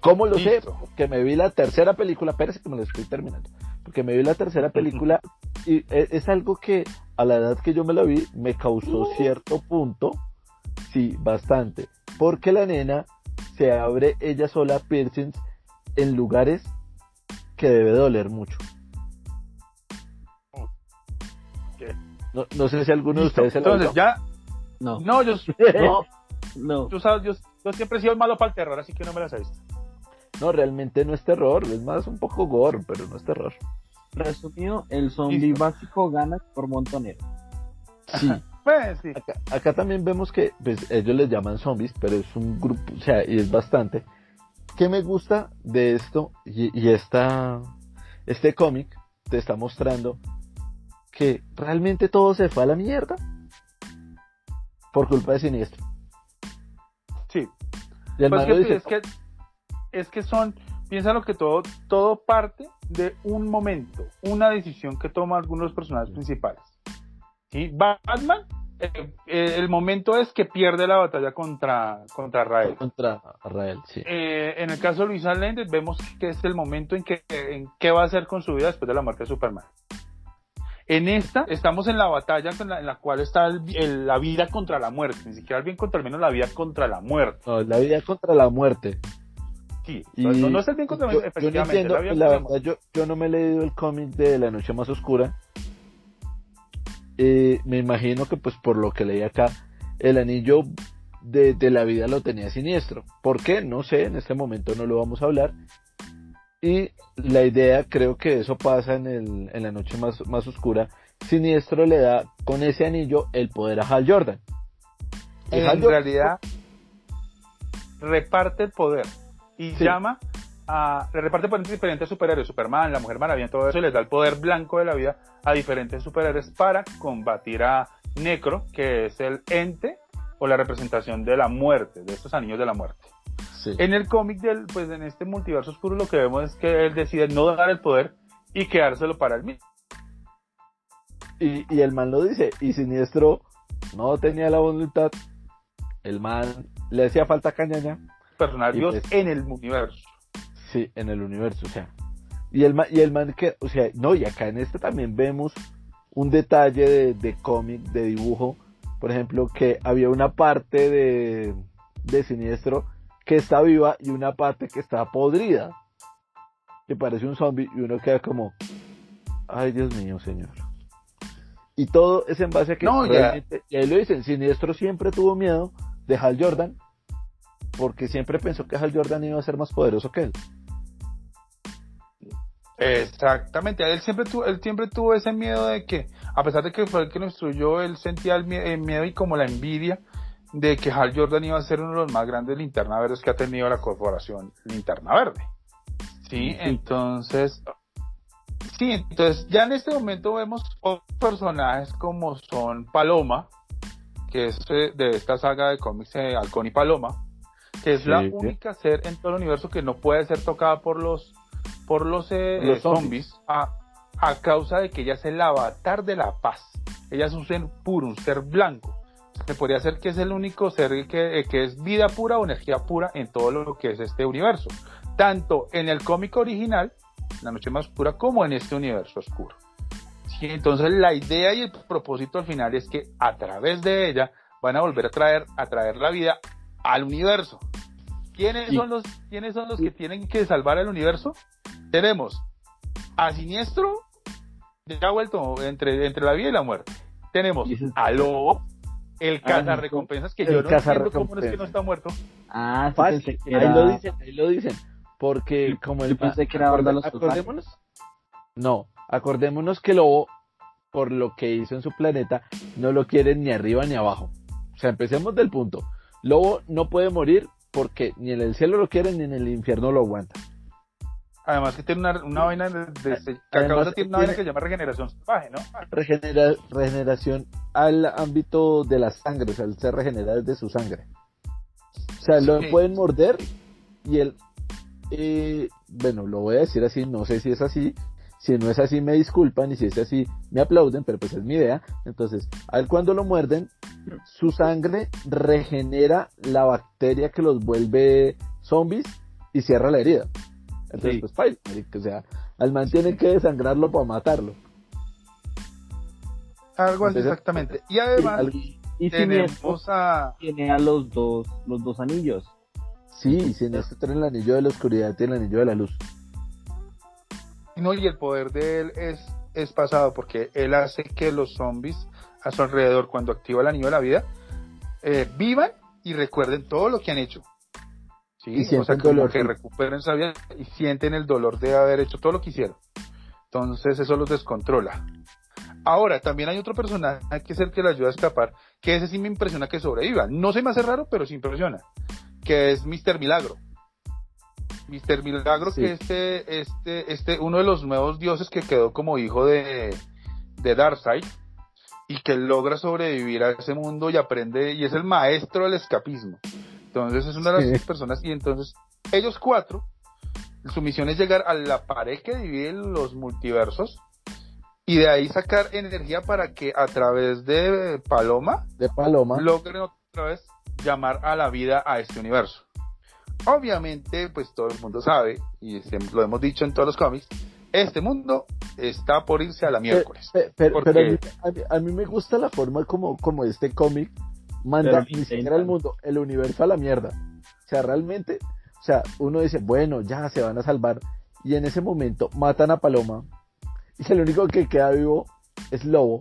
¿Cómo lo sé? Porque me vi la tercera película, espérese que me lo estoy terminando, porque me vi la tercera película y e, es algo que a la edad que yo me la vi me causó cierto punto, sí, bastante, porque la nena se abre ella sola piercings en lugares que debe doler mucho. No, no sé si alguno de ustedes se lo Entonces, ya. No. No, yo. No. no. Tú sabes, yo, yo, siempre he sido malo para el terror, así que no me las he visto. No, realmente no es terror, es más un poco gore, pero no es terror. Resumido, el zombie básico gana por montonero. Sí. Pues, sí. Acá, acá, también vemos que pues, ellos les llaman zombies, pero es un grupo, o sea, y es bastante. ¿Qué me gusta de esto? Y, y esta, este cómic te está mostrando que realmente todo se fue a la mierda por culpa de Siniestro. Sí. Pues que, dice, es, que, es que son, piensa lo que todo, todo parte de un momento, una decisión que toman algunos personajes principales. ¿Sí? Batman, eh, eh, el momento es que pierde la batalla contra, contra Rael. Contra Rael, sí. Eh, en el caso de Luisa Lendez, vemos que es el momento en que en qué va a hacer con su vida después de la muerte de Superman. En esta estamos en la batalla en la, cual está la vida contra la muerte, ni siquiera el bien contra el menos la vida contra la muerte. No, la vida contra la muerte. Sí, no, es el bien contra la yo, no me he leído el cómic de La Noche Más Oscura. Eh, me imagino que pues por lo que leí acá, el anillo de, de, la vida lo tenía siniestro. ¿Por qué? No sé, en este momento no lo vamos a hablar. Y la idea, creo que eso pasa en, el, en la noche más, más oscura. Siniestro le da con ese anillo el poder a Hal Jordan. en realidad, reparte el poder y llama a. Le reparte diferentes superhéroes: Superman, la Mujer Maravilla, todo eso, y les da el poder blanco de la vida a diferentes superhéroes para combatir a Necro, que es el ente o la representación de la muerte, de estos anillos de la muerte. En el cómic del, pues en este multiverso oscuro lo que vemos es que él decide no dar el poder y quedárselo para él mismo. Y, y el man lo dice, y Siniestro no tenía la voluntad, el man le hacía falta cañaña. Personal Dios pues en el universo. Sí, en el universo, o sea. Y el man, y el man que, o sea, no, y acá en este también vemos un detalle de, de cómic, de dibujo, por ejemplo, que había una parte de, de Siniestro que está viva y una parte que está podrida. Que parece un zombie y uno queda como, ay Dios mío, señor. Y todo es en base a que no, realmente, y ahí lo dicen, Siniestro siempre tuvo miedo de Hal Jordan, porque siempre pensó que Hal Jordan iba a ser más poderoso que él. Exactamente, él siempre tuvo, él siempre tuvo ese miedo de que, a pesar de que fue el que lo instruyó, él sentía el miedo y como la envidia de que Hal Jordan iba a ser uno de los más grandes linterna verdes que ha tenido la corporación Linterna Verde. Sí, entonces, sí, entonces ya en este momento vemos otros personajes como son Paloma, que es eh, de esta saga de cómics de Halcón y Paloma, que es la única ser en todo el universo que no puede ser tocada por los por los, eh, eh, zombies, a, a causa de que ella es el avatar de la paz. Ella es un ser puro, un ser blanco se podría ser que es el único ser que, que, es vida pura o energía pura en todo lo que es este universo, tanto en el cómic original, La Noche Más Oscura, como en este universo oscuro. Sí, entonces la idea y el propósito al final es que a través de ella van a volver a traer, a traer la vida al universo. ¿Quiénes, son los, ¿Quiénes son los que tienen que salvar el universo? Tenemos a Siniestro, ya vuelto entre, entre la vida y la muerte. Tenemos a Lobo, el ah, recompensas que yo no entiendo cómo es que no está muerto. Ah, sí, ahí lo dicen, ahí lo dicen. Porque como el pensé que era los acordémonos, no, acordémonos que Lobo, por lo que hizo en su planeta, no lo quieren ni arriba ni abajo. O sea, empecemos del punto. Lobo no puede morir porque ni en el cielo lo quieren ni en el infierno lo aguanta. Además que tiene una, una vaina de, de Además, tiene una vaina que se llama regeneración salvaje, ¿no? Regenera, regeneración al ámbito de la sangre, o sea, él se regenera desde su sangre. O sea, lo pueden morder y él, eh, bueno, lo voy a decir así, no sé si es así, Si no es así, me disculpan y si es así, me aplauden, pero pues es mi idea. Entonces, a él cuando lo muerden, su sangre regenera la bacteria que los vuelve zombies y cierra la herida. Entonces, Sí. pues, paila, o sea, al man tienen que desangrarlo para matarlo. Algo así Entonces, exactamente. Y además Y, y tenemos a... tiene a los dos, los dos anillos. Sí, si en este tiene el anillo de la oscuridad, tiene el anillo de la luz. No, y el poder de él es, es pasado porque él hace que los zombies a su alrededor, cuando activa el anillo de la vida, eh, vivan y recuerden todo lo que han hecho. Sí, Y sienten o sea, como dolor, que recuperen esa vida y sienten el dolor de haber hecho todo lo que hicieron. Entonces eso los descontrola. Ahora, también hay otro personaje que es el que le ayuda a escapar, que ese sí me impresiona que sobreviva. No se me hace raro, pero sí impresiona. Que es Mr. Milagro. Mr. Milagro, Sí. que este, este, este, uno de los nuevos dioses que quedó como hijo de, de Darkseid y que logra sobrevivir a ese mundo y aprende, y es el maestro del escapismo. Entonces es una de las Sí. personas, y entonces ellos cuatro, su misión es llegar a la pared que divide los multiversos y de ahí sacar energía para que a través de Paloma De Paloma. logren otra vez llamar a la vida a este universo. Obviamente, pues todo el mundo sabe, y siempre lo hemos dicho en todos los cómics, este mundo está por irse a la miércoles. Pe- pero, Porque- pero a, mí, a mí- a mí me gusta la forma como, como este cómic manda ni siquiera el mundo, el universo a la mierda. O sea, realmente, o sea, uno dice, bueno, ya se van a salvar. Y en ese momento matan a Paloma. Y el único que queda vivo es Lobo.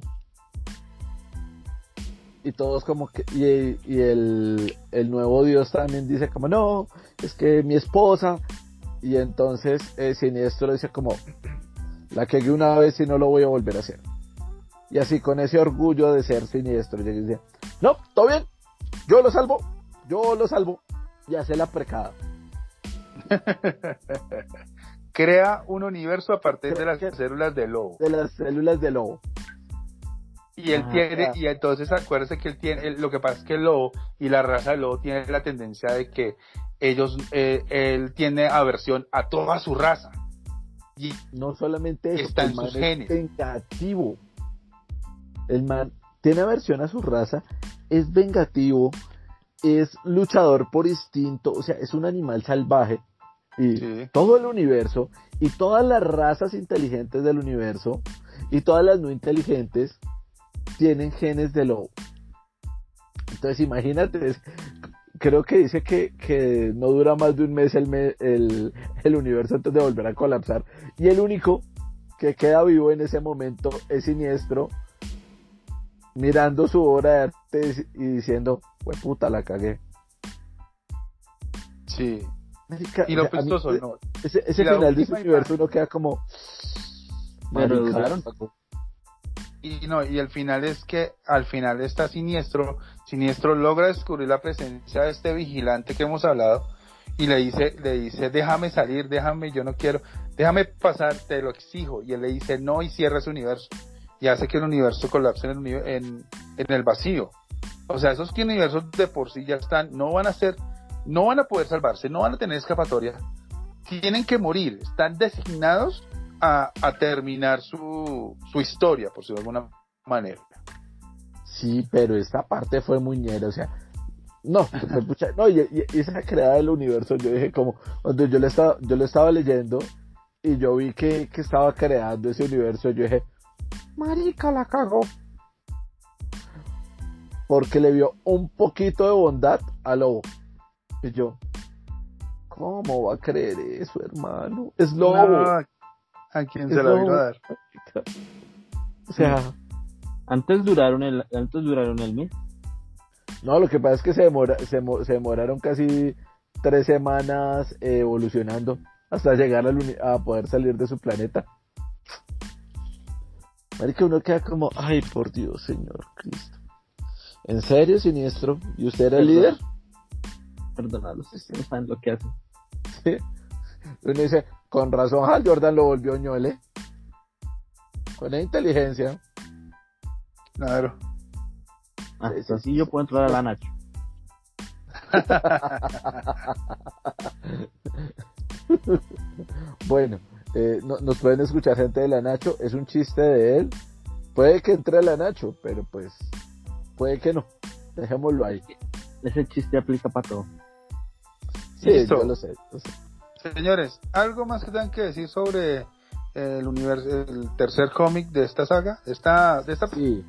Y todos como que, y, y el, el nuevo dios también dice como, no, es que mi esposa. Y entonces eh, Siniestro dice como, la que una vez y no lo voy a volver a hacer. Y así con ese orgullo de ser siniestro, llega y dice, no, todo bien, yo lo salvo, yo lo salvo. Y hace la precada. Crea un universo a partir de las células del lobo. De las células de lobo. Y él Ah, tiene, claro. y entonces acuérdese que él tiene, él- lo que pasa es que el lobo y la raza del lobo tiene la tendencia de que ellos, eh, él tiene aversión a toda su raza. Y No solamente eso, Está en el man sus es genes. vengativo. El man tiene aversión a su raza, es vengativo, es luchador por instinto, o sea, es un animal salvaje. Y Sí. todo el universo y todas las razas inteligentes del universo y todas las no inteligentes tienen genes de lobo. Entonces imagínate, es- creo que dice que, que no dura más de un mes el, me- el, el universo antes de volver a colapsar. Y el único que queda vivo en ese momento es siniestro, mirando su obra de arte y diciendo, pues puta, la cagué. sí. Marica, Y lo o sea, a mí- pistoso, no. ese, final de ese universo uno queda como... Poco. Y no, y el final es que al final está siniestro, siniestro logra descubrir la presencia de este vigilante que hemos hablado y le dice, le dice, déjame salir, déjame, yo no quiero, déjame pasar, te lo exijo. Y él le dice no y cierra ese universo. Y hace que el universo colapse en el, en, el vacío. O sea, esos universos de por sí ya están, no van a ser, no van a poder salvarse, no van a tener escapatoria. Tienen que morir, están designados a, a terminar su, su historia, por decirlo de alguna manera. Sí, pero esta parte fue muñera, o sea, no, no, y, y- y esa creada del universo, yo dije como, cuando yo le estaba, yo lo estaba leyendo y yo vi que, que estaba creando ese universo, yo dije, marica, la cagó. Porque le vio un poquito de bondad a Lobo. Y yo, ¿cómo va a creer eso, hermano? Es Lobo. No, ¿A quién Es se la vino a dar? O sea, Antes duraron el, antes duraron el mes. No, lo que pasa es que se, demora, se, mo- se demoraron casi tres semanas eh, evolucionando hasta llegar a poder salir de su planeta. Marica, uno queda como, ay, por Dios, Señor Cristo. ¿En serio, siniestro? ¿Y usted era el Perdón. líder? Perdónalos, es que no saben lo que hacen. Sí. Uno dice, con razón, Hal Jordan lo volvió ñole. Con la inteligencia. Claro. Ah, Sí, sí, así yo puedo entrar a la Nacho. Bueno, Eh, no- nos pueden escuchar gente de la Nacho, es un chiste de él. Puede que entre la Nacho, pero pues puede que no. Dejémoslo ahí. Ese chiste aplica para todo. Sí, Listo. yo lo sé. lo sé. Señores, ¿algo más que tengan que decir sobre el universo, el tercer cómic de esta saga? De esta, de esta Sí.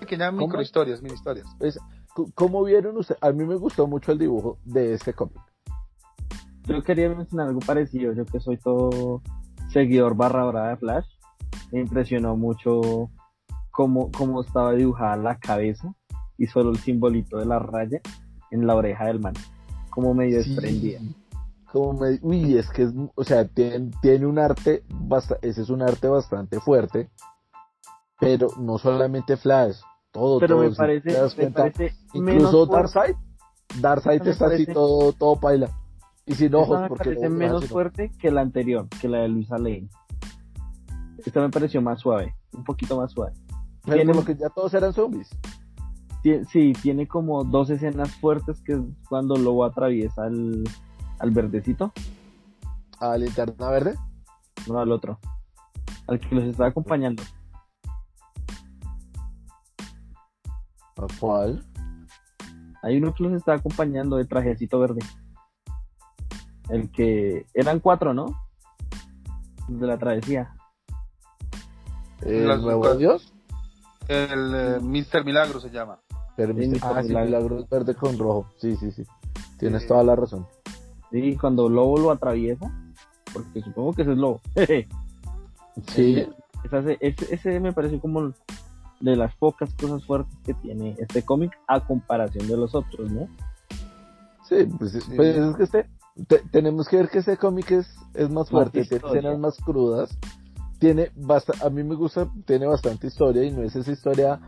pequeña microhistorias, mini historias. Pues, ¿cómo vieron ustedes? A mí me gustó mucho el dibujo de este cómic. Yo quería mencionar algo parecido, yo que soy todo seguidor barra brava de Flash, me impresionó mucho cómo, cómo estaba dibujada la cabeza y solo el simbolito de la raya en la oreja del man, como medio Sí. desprendida. Como me, uy, es que es, o sea, tiene, tiene un arte, basta, ese es un arte bastante fuerte, pero no solamente Flash, todo, Pero todo, me si parece, te das me cuenta, parece menos incluso Darkseid, Darkseid Me está así parece- todo, todo paila, y sin ojos, me porque parece no- menos no. fuerte que la anterior, que la de Luisa Lane. Esta me pareció más suave, un poquito más suave. Pero tiene- como que ya todos eran zombies. Tie- sí, tiene como dos escenas fuertes que es cuando Lobo atraviesa al, al verdecito, A linterna verde. no al otro, al que los está acompañando. ¿A cuál? Hay uno que los está acompañando de trajecito verde. El que eran cuatro, ¿no? De la travesía. ¿El Las- nuevo Dios? El eh, Mr. Milagro se llama. Pero Sí, Mr. Mr. ah, Milagro. milagro es verde con rojo. Sí, sí, sí. Tienes toda la razón. Sí, cuando Lobo lo atraviesa, porque supongo que ese es Lobo. Sí. Ese, ese, ese me pareció como de las pocas cosas fuertes que tiene este cómic a comparación de los otros, ¿no? Sí, pues, Sí. pues es que este, te- tenemos que ver que este cómic es, es más fuerte, tiene escenas más crudas, tiene basta, a mí me gusta, tiene bastante historia y no es esa historia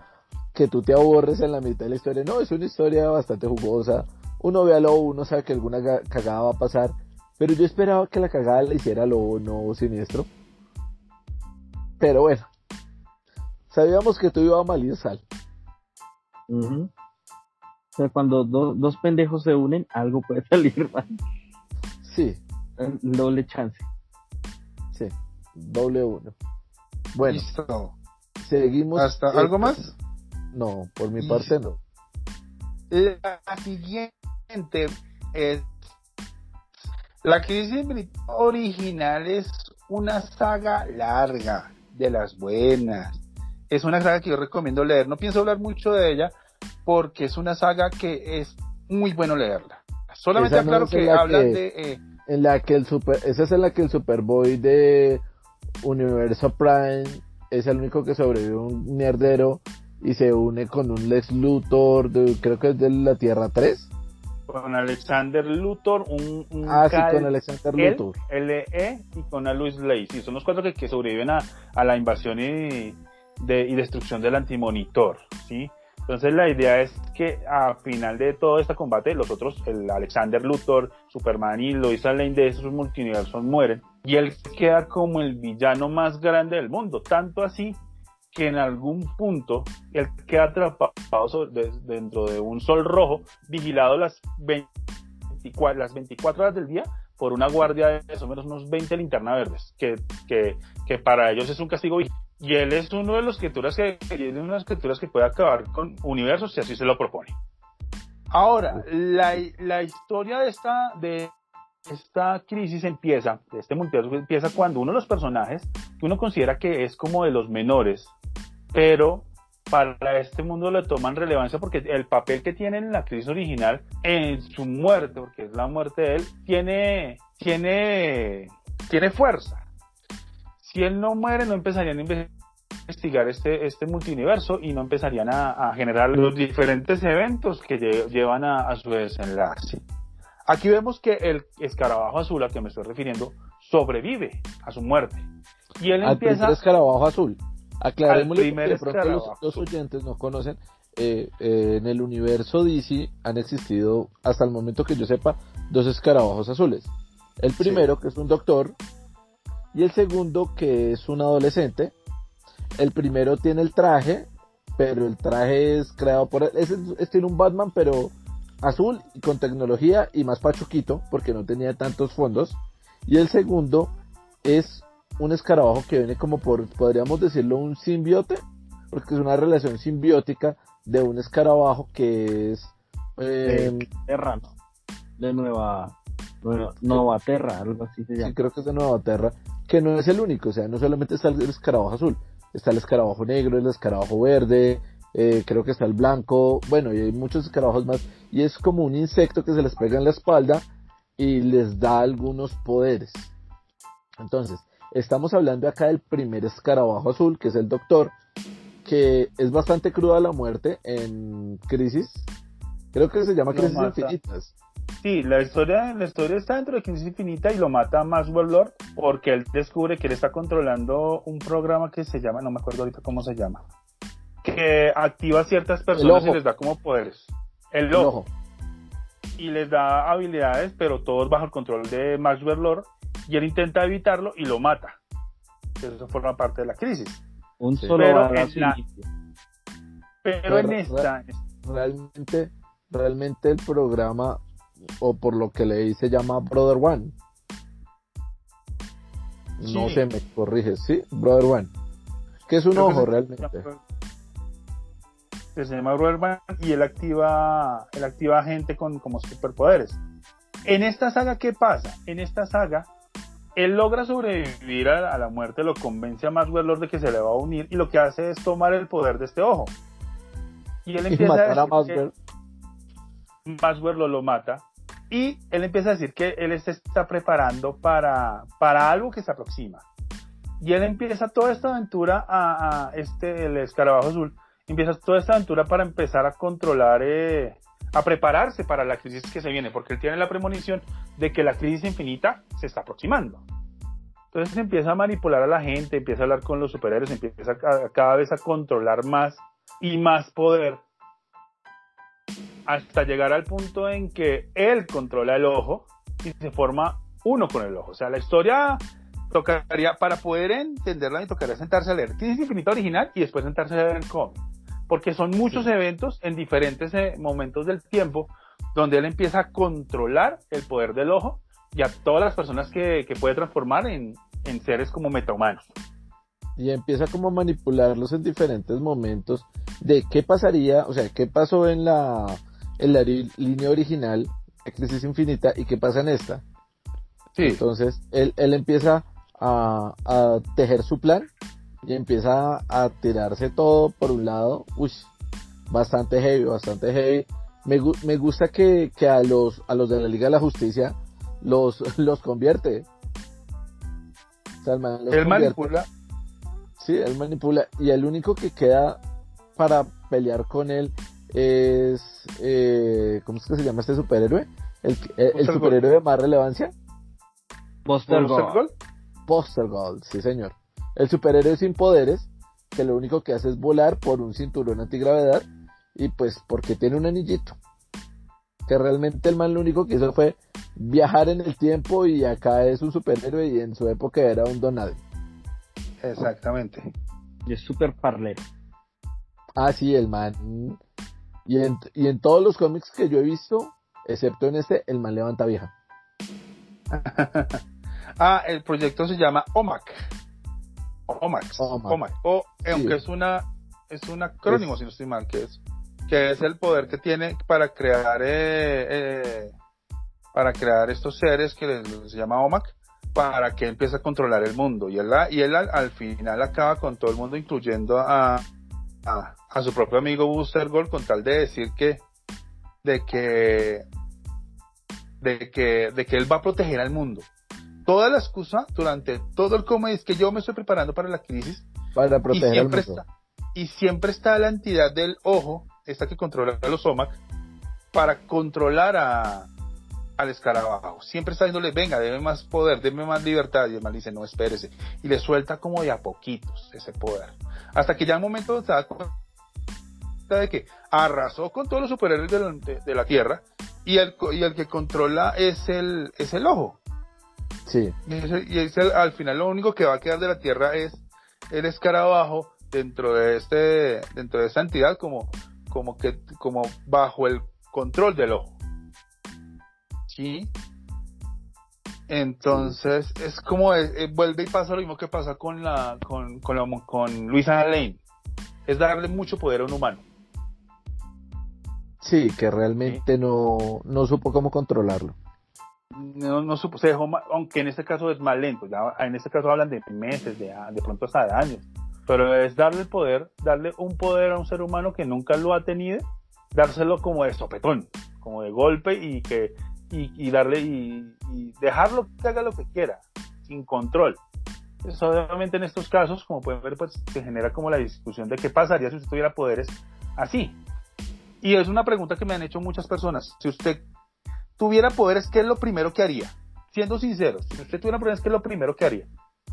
que tú te aborres en la mitad de la historia, no, es una historia bastante jugosa, uno ve a Lobo, uno sabe que alguna ga- cagada va a pasar, pero yo esperaba que la cagada la hiciera Lobo, no Siniestro, pero bueno, sabíamos que tú ibas a malir sal. O sea, cuando do- dos pendejos se unen, algo puede salir mal. sí, El Doble chance. sí, doble uno. Bueno, Listo. seguimos. ¿Hasta eh, algo más? No, por mi parte no. La siguiente es La crisis original es una saga larga, de las buenas. Es una saga que yo recomiendo leer. No pienso hablar mucho de ella porque es una saga que es muy bueno leerla. Solamente no que la hablan de... eh, En la que el super, esa es en la que el Superboy de Universo Prime es el único que sobrevive un mierdero y se une con un Lex Luthor, de- creo que es de la Tierra 3. Con Alexander Luthor, un, un Ah, sí, con Alexander él, Luthor. LE y con a Luis Ley. Sí, son los cuatro que, que sobreviven a, a la invasión y, de, y destrucción del antimonitor. ¿sí? Entonces la idea es que a final de todo este combate, los otros, el Alexander Luthor, Superman y Lois Lane de esos multiversos mueren. Y él queda como el villano más grande del mundo. Tanto así que en algún punto él queda atrapado so- de- dentro de un sol rojo, vigilado las 24, las 24 horas del día por una guardia de más o menos unos 20 linternas verdes, que, que, que para ellos es un castigo. Y él es uno de los criaturas que, tiene unas criaturas que puede acabar con universos si así se lo propone. Ahora, la, la historia de esta, de esta crisis empieza, de este multiverso empieza cuando uno de los personajes, que uno considera que es como de los menores, pero para este mundo le toman relevancia porque el papel que tiene en la crisis original, en su muerte, porque es la muerte de él, tiene, tiene, tiene fuerza. Si él no muere, no empezarían a investigar este, este multiverso y no empezarían a, a generar los diferentes eventos que lle- llevan a, a su desenlace. Aquí vemos que el escarabajo azul al que me estoy refiriendo sobrevive a su muerte. Y él empieza primer escarabajo azul. Primer porque de pronto los, oyentes no conocen. eh, eh, en el universo DC han existido, hasta el momento que yo sepa, dos escarabajos azules. El primero, que es un doctor, y el segundo, que es un adolescente. El primero tiene el traje, pero el traje es creado por él. Es, es tiene un Batman, pero azul y con tecnología y más pachuquito, porque no tenía tantos fondos. Y el segundo es un escarabajo que viene como por, podríamos decirlo, un simbiote, porque es una relación simbiótica de un escarabajo que es... De Eh, Terra, ¿no? De Nueva, nueva, Nueva Terra, algo así se llama. sí, creo que es de Nueva Terra, que no es el único, o sea, no solamente está el escarabajo azul, está el escarabajo negro, el escarabajo verde, eh, creo que está el blanco, bueno, y hay muchos escarabajos más, y es como un insecto que se les pega en la espalda y les da algunos poderes. Entonces, estamos hablando acá del primer escarabajo azul, que es el doctor, que es bastante cruda la muerte en Crisis. Creo que se llama Lo Crisis mata. Infinitas. Sí, la historia, la historia está dentro de Crisis Infinita y lo mata Maxwell Lord porque él descubre que él está controlando un programa que se llama, no me acuerdo ahorita cómo se llama, que activa a ciertas personas y les da como poderes. El El ojo. ojo. y les da habilidades, pero todos bajo el control de Maxwell Lord, y él intenta evitarlo y lo mata. Eso forma parte de la crisis. Un Sí. solo Pero en la-. Pero en esta, Realmente, realmente el programa, o por lo que leí, se llama Brother One. No Sí. se me corrige, ¿sí? Brother One. Que es un creo que ojo se- realmente. que se llama Brotherman y él activa, él activa gente con como superpoderes. En esta saga, ¿qué pasa? En esta saga, él logra sobrevivir a, a la muerte, lo convence a Maxwell Lord de que se le va a unir y lo que hace es tomar el poder de este ojo. Y él Y empieza matar a a decir Maswell. que Maxwell lo, lo mata y él empieza a decir que él se está preparando para, para algo que se aproxima. Y él empieza toda esta aventura a, a este, el escarabajo azul, empieza toda esta aventura para empezar a controlar, eh, a prepararse para la crisis que se viene, porque él tiene la premonición de que la crisis infinita se está aproximando. Entonces empieza a manipular a la gente, empieza a hablar con los superhéroes, empieza cada vez a controlar más y más poder hasta llegar al punto en que él controla el ojo y se forma uno con el ojo. O sea, la historia tocaría, para poder entenderla, tocaría sentarse a leer Crisis Infinita original y después sentarse a leer el cómic. Porque son muchos eventos en diferentes eh, momentos del tiempo donde él empieza a controlar el poder del ojo y a todas las personas que, que puede transformar en, en seres como metahumanos. y empieza como a manipularlos en diferentes momentos de qué pasaría, o sea, qué pasó en la, en la línea original Crisis Infinita y qué pasa en esta. Sí, Entonces, él, él empieza a, a tejer su plan y empieza a tirarse todo por un lado. Uy, bastante heavy, bastante heavy. Me, me gusta que, que a los a los de la Liga de la Justicia los, los convierte. O sea, el man los él convierte. manipula. Sí, él manipula. Y el único que queda para pelear con él es. Eh, ¿Cómo es que se llama este superhéroe? El, que- el, el Buster superhéroe de más relevancia. Buster. Gold. Buster Gold, sí señor. El superhéroe sin poderes, que lo único que hace es volar por un cinturón antigravedad y pues porque tiene un anillito. Que realmente el man lo único que hizo fue viajar en el tiempo y acá es un superhéroe y en su época era un donade. Exactamente. Y es súper parlero. Ah, sí, el man. Y en, y en todos los cómics que yo he visto, excepto en este, el man levanta vieja. Ah, el proyecto se llama OMAC. OMAX. OMAC. O, Sí. aunque es una es un acrónimo, Es- si no estoy mal, que es que es el poder que tiene para crear eh, eh, para crear estos seres que les- se llama OMAC para que empiece a controlar el mundo y él, y él al, al final acaba con todo el mundo incluyendo a, a, a su propio amigo Booster Gold con tal de decir que de que de que de que él va a proteger al mundo toda la excusa durante todo el cómic es que yo me estoy preparando para la crisis. Para y proteger al siempre está y siempre está la entidad del ojo esta que controla a los OMAC para controlar a al escarabajo. Siempre está diciéndole venga deme más poder deme más libertad. Y el man dice no espérese. Y le suelta como de a poquitos ese poder. Hasta que ya el momento se da cuenta de que arrasó con todos los superhéroes de la, de- de la tierra y el, y que controla es el es el ojo Sí, y, ese- y ese, al final lo único que va a quedar de la Tierra es el escarabajo dentro de este dentro de esta entidad como como que como bajo el control del ojo. Sí. Entonces, es como, eh, vuelve y pasa lo mismo que pasa con la, con, con, la, con Luisa Lane. Es darle mucho poder a un humano. Sí, que realmente no, no supo cómo controlarlo. No, no supo, se dejó, aunque en este caso es más lento, ya, en este caso hablan de meses, de, de pronto hasta de años, pero es darle el poder, darle un poder a un ser humano que nunca lo ha tenido, dárselo como de sopetón, como de golpe y que y, darle y, dejarlo que haga lo que quiera, sin control. Pues obviamente en estos casos, como pueden ver, pues se genera como la discusión de qué pasaría si usted tuviera poderes así. Y es una pregunta que me han hecho muchas personas. Si usted tuviera poderes, ¿qué es lo primero que haría? Siendo sinceros, si usted tuviera poderes, ¿qué es lo primero que haría?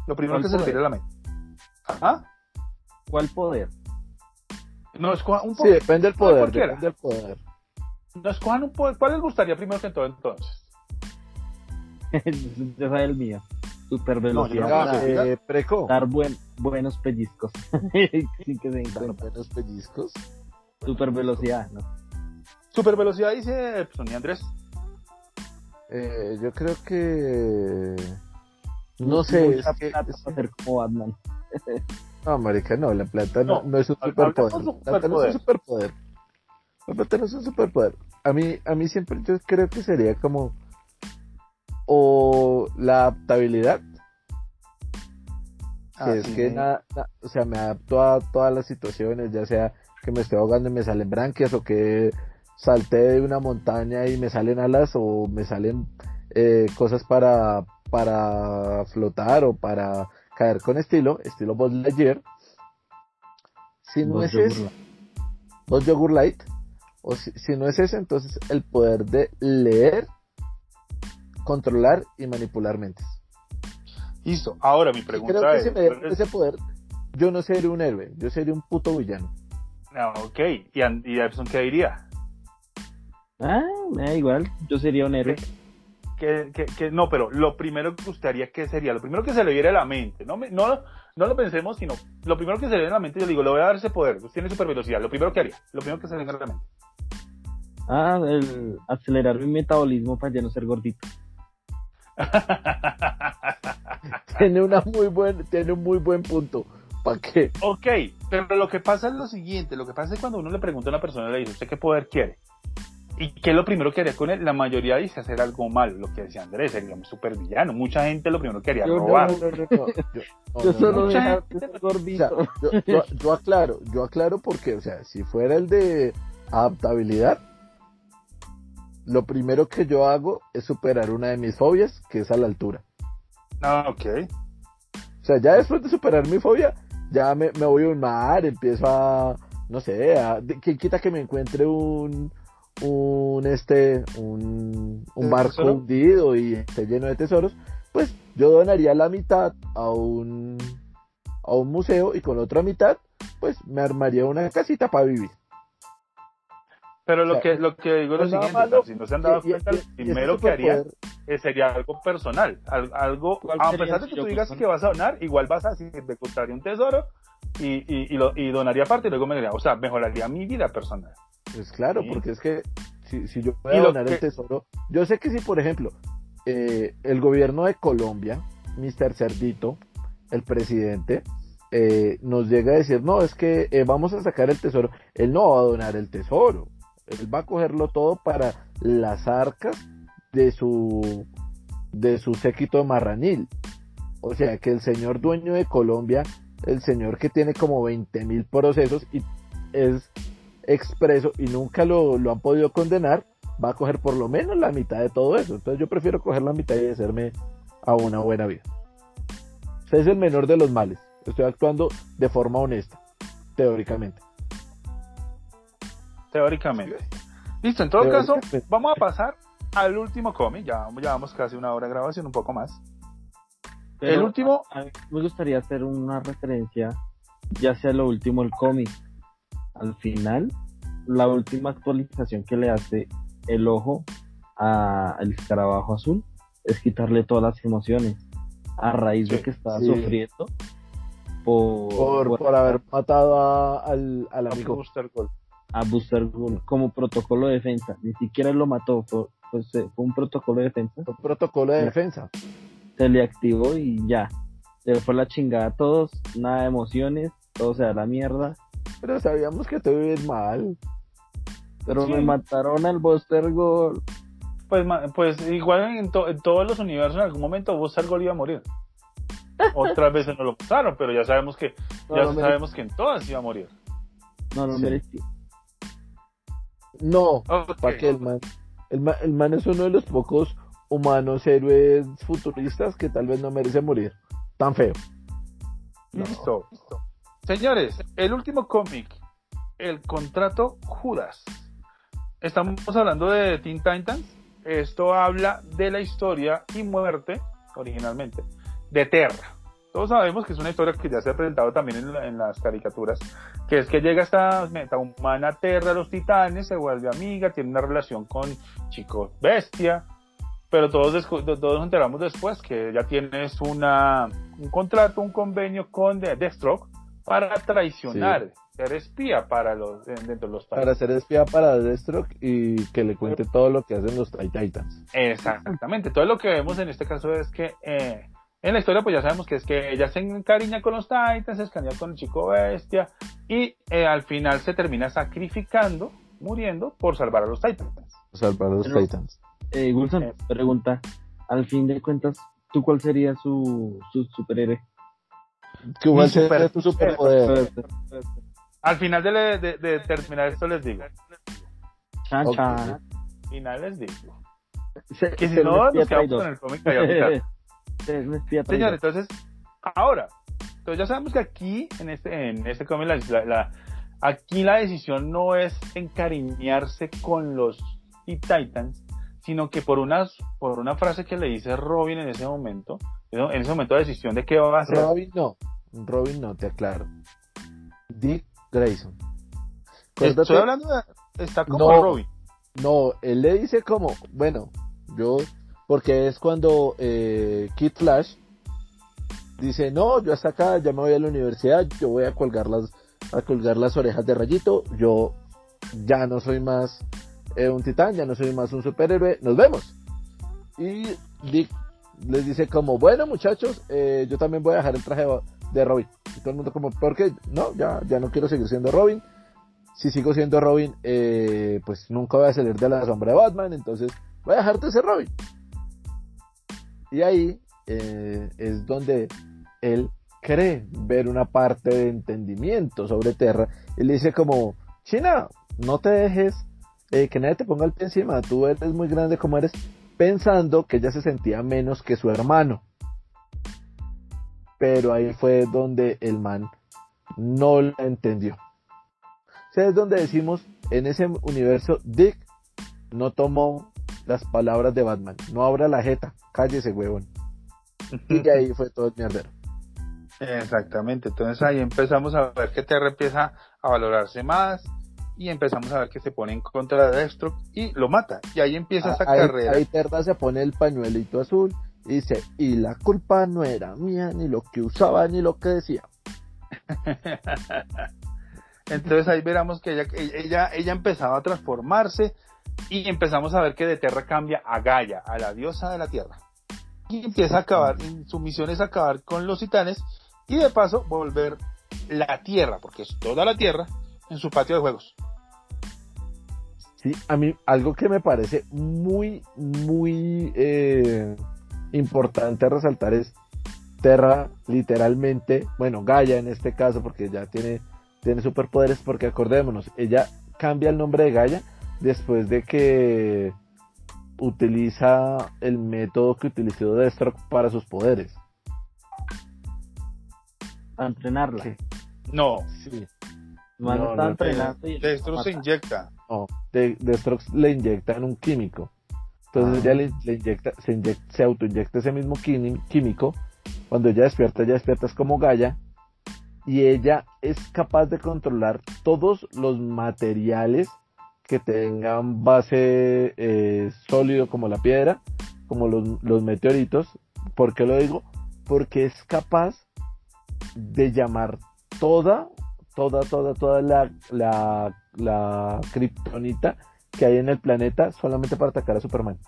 Lo primero que se le viene a la mente. ¿Ah? ¿Cuál poder? No, es un poder. Sí, depende del poder. Depende del poder. No, escojan un poder. ¿Cuál les gustaría primero que todo entonces? ya sabe el mío. Super velocidad. eh, preco. Dar buen, buenos pellizcos. Sin que se Dar buenos pellizcos. Super velocidad, ¿no? Super velocidad dice Sonia Andrés. Eh, yo creo que. No sé. Es que, es... hacer como Batman. no, marica, no, la plata no, no, es un superpoder. La plata no es un superpoder. La plata no es un superpoder. A mí, a mí siempre yo creo que sería como. O la adaptabilidad. Que ah, es que nada, o sea, me adapto a todas las situaciones, ya sea que me estoy ahogando y me salen branquias o que salté de una montaña y me salen alas o me salen eh, cosas para, para flotar o para caer con estilo, estilo Buzz Lightyear. Si no es ese, Buzz Yogur Light, o si, no es ese, entonces el poder de leer, controlar y manipular mentes. Listo, ahora mi pregunta creo que es... Si me ese poder, yo no sería un héroe, yo sería un puto villano. Ah, ok, ¿y, y qué diría? Ah, me da igual, yo sería un héroe. Que, que, no, pero lo primero que gustaría que sería, lo primero que se le viera a la mente, no, no, no lo pensemos, sino lo primero que se le viera a la mente, yo digo, le voy a dar ese poder, usted tiene super velocidad, lo primero que haría, lo primero que se le viera a la mente. Ah, el acelerar mi metabolismo para ya no ser gordito. tiene una muy buen, tiene un muy buen punto. ¿Para qué? Ok, pero lo que pasa es lo siguiente, lo que pasa es cuando uno le pregunta a una persona, le dice, ¿usted qué poder quiere? ¿Y qué es lo primero que haría con él? La mayoría dice hacer algo malo, lo que decía Andrés, sería un super villano. Mucha gente lo primero que haría robar. yo solo yo, aclaro, yo aclaro porque, o sea, si fuera el de adaptabilidad, lo primero que yo hago es superar una de mis fobias, que es a la altura. Ah, ok. O sea, ya después de superar mi fobia, ya me, me voy a un mar, empiezo a, no sé, a, ¿quién quita que me encuentre un un este un, un barco hundido y esté lleno de tesoros, pues yo donaría la mitad a un a un museo y con otra mitad pues me armaría una casita para vivir. Pero lo que lo que digo es lo siguiente, si no se han dado cuenta, lo primero que haría sería algo personal, algo, a pesar de que tú digas que vas a donar, igual vas a decir, me costaría un tesoro y, y, lo, y donaría parte y luego me diría, o sea, mejoraría mi vida personal. Pues claro, porque es que si, si yo voy a donar el tesoro, yo sé que si, por ejemplo, eh, el gobierno de Colombia, Mr. Cerdito, el presidente, eh, nos llega a decir, no, es que eh, vamos a sacar el tesoro, él no va a donar el tesoro, él va a cogerlo todo para las arcas de su de su séquito marranil. O sea que el señor dueño de Colombia, el señor que tiene como 20 mil procesos y es expreso y nunca lo, han podido condenar, va a coger por lo menos la mitad de todo eso. Entonces yo prefiero coger la mitad y hacerme a una buena vida. Usted es el menor de los males. Estoy actuando de forma honesta, teóricamente. Teóricamente. Listo, en todo caso, vamos a pasar al último cómic. Ya llevamos casi una hora de grabación, un poco más. el último. me gustaría hacer una referencia, ya sea lo último, el cómic al final, la última actualización que le hace el ojo al escarabajo azul es quitarle todas las emociones a raíz de que estaba sufriendo por, por, haber matado al, al amigo Booster Gold. A Booster Gold como protocolo de defensa. Ni siquiera lo mató, pues eh, fue un protocolo de defensa. Un protocolo de defensa. Se le activó y ya. Se le fue la chingada a todos, nada de emociones, todo se da la mierda. Pero sabíamos que te vives mal. Pero Sí. me mataron al Buster Gold. Pues, pues igual en, to- en todos los universos en algún momento Buster Gold iba a morir. Otras veces no lo pasaron, pero ya sabemos que No ya sabemos que en todas iba a morir. No lo Sí. merecí. No, Ok. ¿para qué el man? El, ma- el man es uno de los pocos humanos héroes futuristas que tal vez no merece morir. Tan feo. No. Listo. Señores, el último cómic, El contrato Judas. Estamos hablando de Teen Titans. Esto habla de la historia y muerte, originalmente, de Terra. Todos sabemos que es una historia que ya se ha presentado también en, la- en las caricaturas, que es que llega esta metahumana Terra a los titanes, se vuelve amiga, tiene una relación con Chico Bestia, pero todos, todos nos enteramos después que ella tiene es una, un contrato, un convenio con Deathstroke para traicionar, ser espía para los, dentro de los Para ser espía para Deathstroke y que le cuente todo lo que hacen los Titans. Exactamente. Todo lo que vemos en este caso es que eh, en la historia pues ya sabemos que es que ella se encariña con los Titans, se encariña con el chico bestia y eh, al final se termina sacrificando, muriendo por salvar a los Titans. Salvar a los Pero- Titans. Eh, Wilson, Eh. pregunta. Al fin de cuentas, ¿tú cuál sería su, su superhéroe? ¿Qué igual Mi super- tu superpoder? Al final de, le- de- de terminar esto les digo. Chan, Ok. chan. Final les digo. Se- Que si se no, nos quedamos con el cómic callado y tal. Se me espía Señores, traidor. entonces, ahora, entonces ya sabemos que aquí, en este, en este cómic, la, la- la- aquí la decisión no es encariñarse con los Titans, sino que por una, por una frase que le dice Robin en ese momento, en ese momento de decisión de qué va a hacer. Robin no. Robin no, te aclaro. Dick Grayson. Estoy Acuérdate- hablando de, está como No. Robin. No, él le dice como, bueno, yo, porque es cuando eh, Kid Flash dice, no, yo hasta acá, ya me voy a la universidad, yo voy a colgar las, a colgar las orejas de rayito, yo ya no soy más eh, un titán, ya no soy más un superhéroe, nos vemos. Y Dick les dice como, bueno muchachos, eh, yo también voy a dejar el traje de- Robin. Y todo el mundo como, ¿por qué? No, ya, ya no quiero seguir siendo Robin si sigo siendo Robin, eh, pues nunca voy a salir de la sombra de Batman, entonces voy a dejarte ser Robin. Y ahí eh, es donde él cree ver una parte de entendimiento sobre Terra. Y le dice como, China, no te dejes eh, que nadie te ponga el pie encima, tú eres muy grande como eres, pensando que ella se sentía menos que su hermano. Pero ahí fue donde el man no la entendió. O es donde decimos, en ese universo, Dick no tomó las palabras de Batman. No abra la jeta, cállese, huevón. Y ahí fue todo el mierdero. Exactamente, entonces ahí empezamos a ver que Terra empieza a valorarse más y empezamos a ver que se pone en contra de Deathstroke y lo mata. Y ahí empieza esa ahí, carrera. ahí Terra se pone el pañuelito azul y dice, y la culpa no era mía, ni lo que usaba, ni lo que decía. Entonces ahí veremos que ella, ella, ella empezaba a transformarse y empezamos a ver que de Terra cambia a Gaia, a la diosa de la tierra. Y empieza a acabar, su misión es acabar con los titanes y de paso volver la tierra, porque es toda la tierra, en su patio de juegos. Sí, a mí algo que me parece muy, muy eh, importante resaltar es Terra literalmente, bueno, Gaia en este caso, porque ya tiene, tiene superpoderes, porque acordémonos, ella cambia el nombre de Gaia después de que utiliza el método que utilizó Deathstroke para sus poderes. A entrenarla. Sí. No, Sí. Man No, está no, entrenando y Deathstroke se inyecta. No, de, Deathstroke le inyectan un químico. Entonces Ah. ella le, le inyecta, se, se autoinyecta ese mismo químico. Cuando ella despierta, ella despierta es como Gaia. Y ella es capaz de controlar todos los materiales que tengan base eh, sólido como la piedra, como los, los meteoritos. ¿Por qué lo digo? Porque es capaz de llamar toda, toda, toda, toda la, la, la kriptonita que hay en el planeta solamente para atacar a Superman.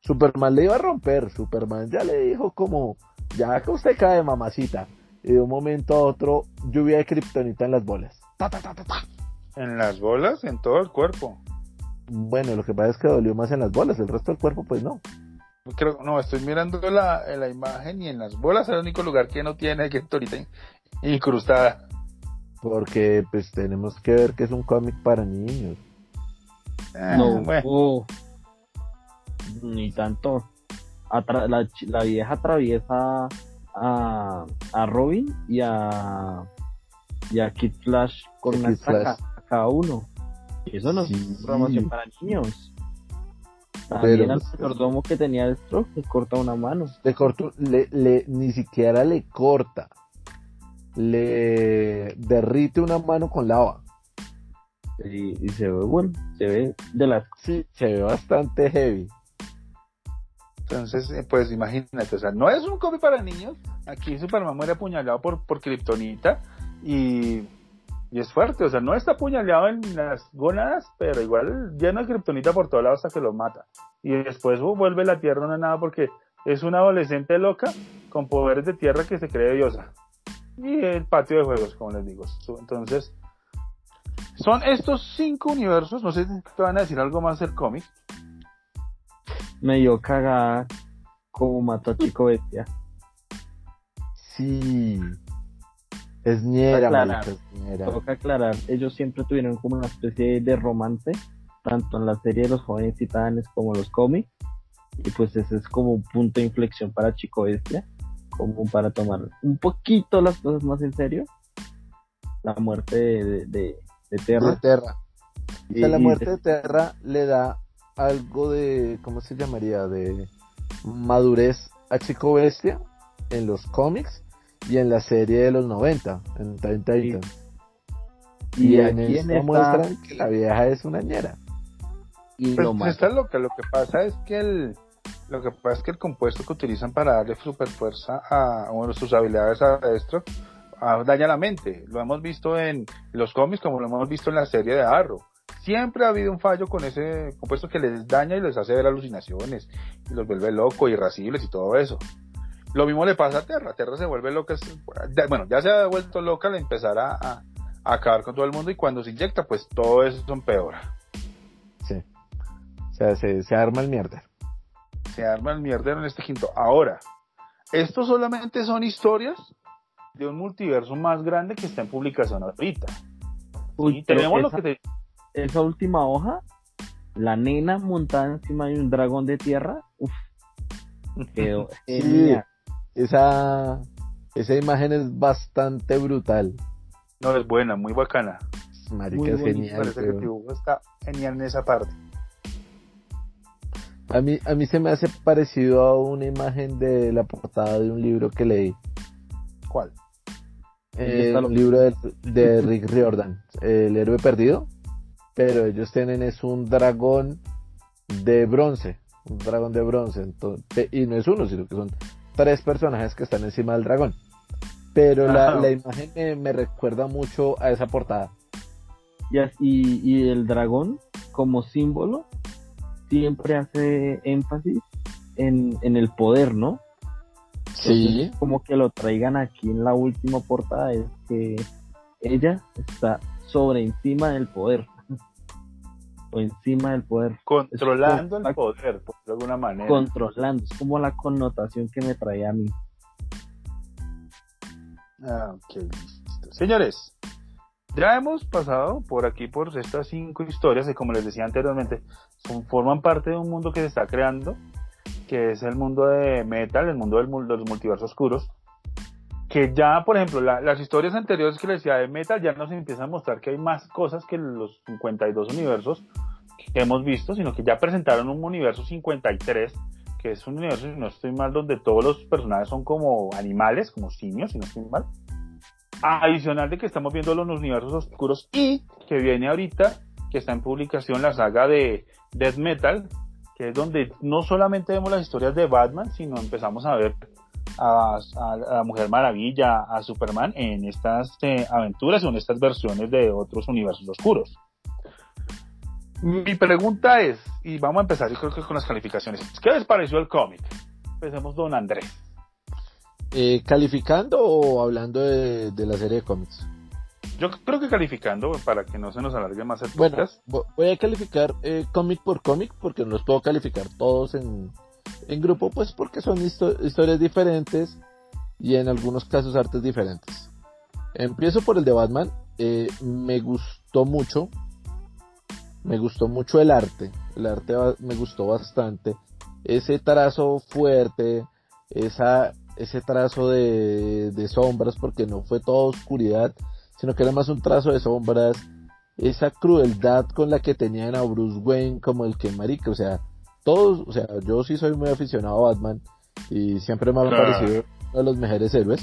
Superman le iba a romper, Superman ya le dijo como, ya que usted cae mamacita. Y de un momento a otro, lluvia de kriptonita en las bolas. En las bolas, en todo el cuerpo. Bueno, lo que pasa es que dolió más en las bolas, el resto del cuerpo pues no. Creo, no, estoy mirando la, la imagen y en las bolas es el único lugar que no tiene kriptonita incrustada. Porque pues tenemos que ver que es un cómic para niños. Ah, no, bueno. ni tanto. la, la, vieja atraviesa a, a Robin y a, y a Kid Flash con una estaca cada uno. Eso no es promoción para niños. También al mayordomo que tenía el stroke le corta una mano. Le cortó, le, le, ni siquiera le corta. Le derrite una mano con lava. Y, se ve bueno, se ve de las... Sí, se ve bastante heavy. Entonces, eh, pues imagínate, o sea, no es un cómic para niños. Aquí Superman muere apuñalado por, por Kryptonita y, y es fuerte, o sea, no está apuñalado en las gónadas, pero igual lleno de Kryptonita por todos lados hasta que lo mata. Y después uh, vuelve la tierra una nada porque es una adolescente loca con poderes de tierra que se cree diosa. Y el patio de juegos, como les digo. Entonces, son estos cinco universos, no sé si te van a decir algo más del cómic. Me dio cagada como mató a Chico Bestia. Sí. Es ñera, aclarar, Toca aclarar, ellos siempre tuvieron como una especie de romance, tanto en la serie de los jóvenes titanes como en los cómics. Y pues ese es como un punto de inflexión para Chico Bestia, como para tomar un poquito las cosas más en serio. La muerte de, de Terra. Terra. la muerte de Terra le da algo de, ¿cómo se llamaría? De madurez a Chico Bestia en los cómics y en la serie de los 90, en Teen Y, en esto muestran que la vieja es una ñera. Y pues, lo está loca, lo que pasa es que el lo que pasa es que el compuesto que utilizan para darle super fuerza a sus habilidades a esto daña la mente. Lo hemos visto en los cómics como lo hemos visto en la serie de Arrow. Siempre ha habido un fallo con ese compuesto que les daña y les hace ver alucinaciones y los vuelve locos, irascibles y todo eso. Lo mismo le pasa a Terra. Terra se vuelve loca. Bueno, ya se ha vuelto loca al empezar a, a, acabar con todo el mundo y cuando se inyecta, pues todo eso empeora. Sí. O sea, se, se arma el mierda. Se arma el mierda en este quinto. Ahora, esto solamente son historias de un multiverso más grande que está en publicación ahorita. Uy, tenemos esa, lo que esa última hoja, la nena montada encima de un dragón de tierra, uff, quedó esa, esa imagen es bastante brutal. No, es buena, muy bacana. Marica, es genial. Parece que el dibujo está genial en esa parte. A mí, a mí se me hace parecido a una imagen de la portada de un libro que leí. ¿Cuál? el libro de, Rick Riordan, El héroe perdido, pero ellos tienen es un dragón de bronce, un dragón de bronce, entonces, y no es uno, sino que son tres personajes que están encima del dragón. Pero la, la, imagen me, recuerda mucho a esa portada. Y, y el dragón, como símbolo, siempre hace énfasis en, en el poder, ¿no? Sí. como que lo traigan aquí en la última portada es que ella está sobre encima del poder. o encima del poder. Controlando el poder, por de alguna manera. Controlando, es como la connotación que me trae a mí. Ah, ok, listo. Señores, ya hemos pasado por aquí por estas cinco historias y como les decía anteriormente, son, forman parte de un mundo que se está creando que es el mundo de Metal, el mundo del, de los multiversos oscuros, que ya, por ejemplo, las historias anteriores que les decía de Metal ya nos empiezan a mostrar que hay más cosas que los 52 universos que hemos visto, sino que ya presentaron un universo 53, que es un universo, si no estoy mal, donde todos los personajes son como animales, como simios, si no estoy mal. Adicional de que estamos viendo los universos oscuros y que viene ahorita, que está en publicación la saga de Death Metal, que es donde no solamente vemos las historias de Batman, sino empezamos a ver a, a, Mujer Maravilla, a Superman en estas eh, aventuras o en estas versiones de otros universos oscuros. Mi pregunta es, y vamos a empezar yo creo que con las calificaciones, ¿qué les pareció el cómic? Empecemos don Andrés. Eh, ¿Calificando o hablando de, de la serie de cómics? Yo creo que calificando, para que no se nos alargue más el podcast. vo- voy a calificar eh, cómic por cómic porque no los puedo calificar todos en, en grupo, pues porque son histo- historias diferentes y en algunos casos artes diferentes. Empiezo por el de Batman. eh, me gustó mucho. Me gustó mucho el arte. El arte me gustó bastante. Ese trazo fuerte, esa, ese trazo de, de sombras, porque no fue toda oscuridad, sino que era más un trazo de sombras. Esa crueldad con la que tenían a Bruce Wayne como el que marica, o sea, todos, o sea, yo sí soy muy aficionado a Batman y siempre me ha Claro. parecido uno de los mejores héroes.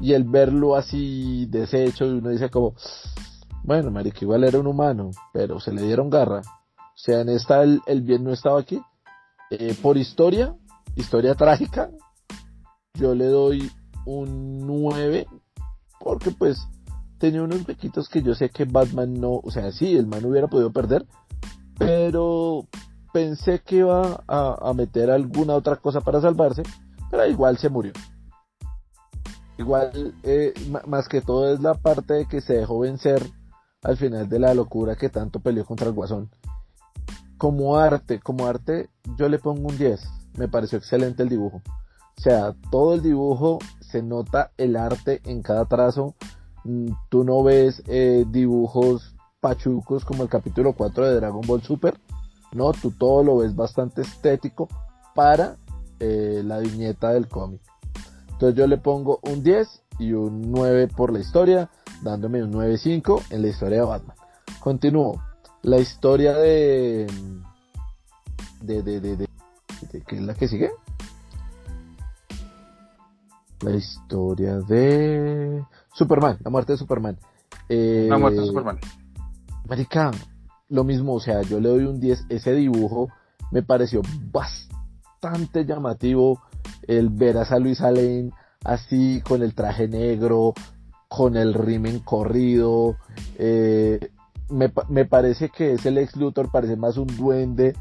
Y el verlo así deshecho, y uno dice como, bueno, marica, igual era un humano, pero se le dieron garra. O sea, en esta el, el bien no estaba aquí. Eh, por historia, historia trágica, yo le doy un 9, porque pues tenía unos bequitos que yo sé que Batman no, o sea, sí, el man hubiera podido perder, pero pensé que iba a, a meter alguna otra cosa para salvarse, pero igual se murió. Igual, eh, más que todo es la parte de que se dejó vencer al final de la locura que tanto peleó contra el Guasón. Como arte, como arte, yo le pongo un 10. Me pareció excelente el dibujo. O sea, todo el dibujo se nota el arte en cada trazo. Mm, Tú no ves eh, dibujos pachucos como el capítulo 4 de Dragon Ball Super. No, tú todo lo ves bastante estético para eh, la viñeta del cómic. Entonces yo le pongo un 10 y un 9 por la historia, dándome un 9.5 en la historia de Batman. Continúo. La historia de... De, de, de, de, de- ¿Qué es la que sigue? La historia de... Superman, la muerte de Superman. Eh, La muerte de Superman. Marica, lo mismo, o sea, yo le doy un 10. Ese dibujo me pareció bastante llamativo. El ver a esa Luisa Lane así, con el traje negro, con el rimen corrido. eh, me, me parece que es el ex Luthor, parece más un duende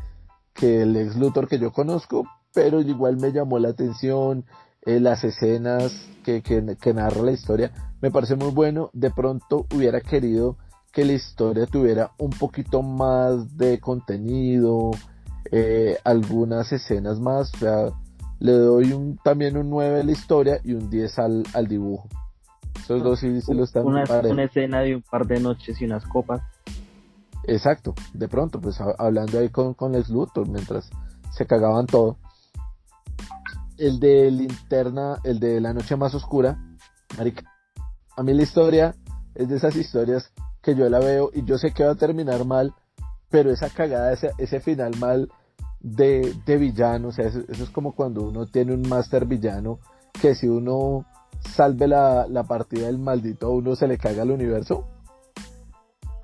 que el ex Luthor que yo conozco, pero igual me llamó la atención. Eh, las escenas que, que, que narra la historia me parece muy bueno. De pronto hubiera querido que la historia tuviera un poquito más de contenido, eh, algunas escenas más, o sea, le doy un, también un 9 a la historia y un 10 al, al dibujo. Esos dos sí, sí lo están una, una escena de un par de noches y unas copas. Exacto, de pronto, pues ha- hablando ahí con, con Lex Luthor mientras se cagaban todo. El de linterna, el de la noche más oscura, marica, a mí la historia es de esas historias que yo la veo y yo sé que va a terminar mal, pero esa cagada, ese, ese final mal de, de villano, o sea, eso, es como cuando uno tiene un máster villano, que si uno salve la, la partida del maldito, uno se le caga el universo.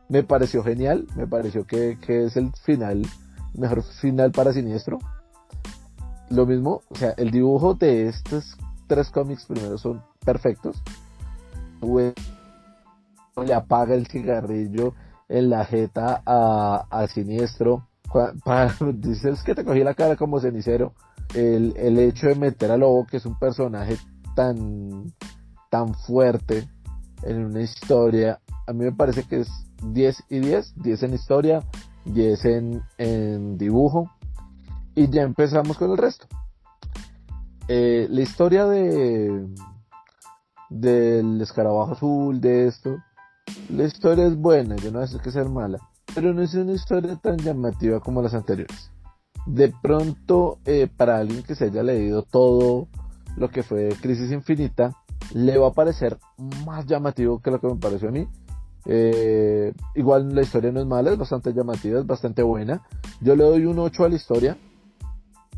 Me pareció genial, me pareció que, que es el final, mejor final para Siniestro. Lo mismo, o sea, el dibujo de estos tres cómics primero son perfectos. Güey, le apaga el cigarrillo en la jeta a, a Siniestro. Dices que te cogí la cara como cenicero. El, el hecho de meter a Lobo, que es un personaje tan, tan fuerte en una historia, a mí me parece que es 10 y 10, 10 en historia, 10 en, en dibujo, y ya empezamos con el resto. Eh, la historia de del escarabajo azul, de esto, la historia es buena, yo no sé que ser mala, pero no es una historia tan llamativa como las anteriores. De pronto, eh, para alguien que se haya leído todo lo que fue Crisis Infinita, le va a parecer más llamativo que lo que me pareció a mí. Eh, igual la historia no es mala, es bastante llamativa, es bastante buena. Yo le doy un 8 a la historia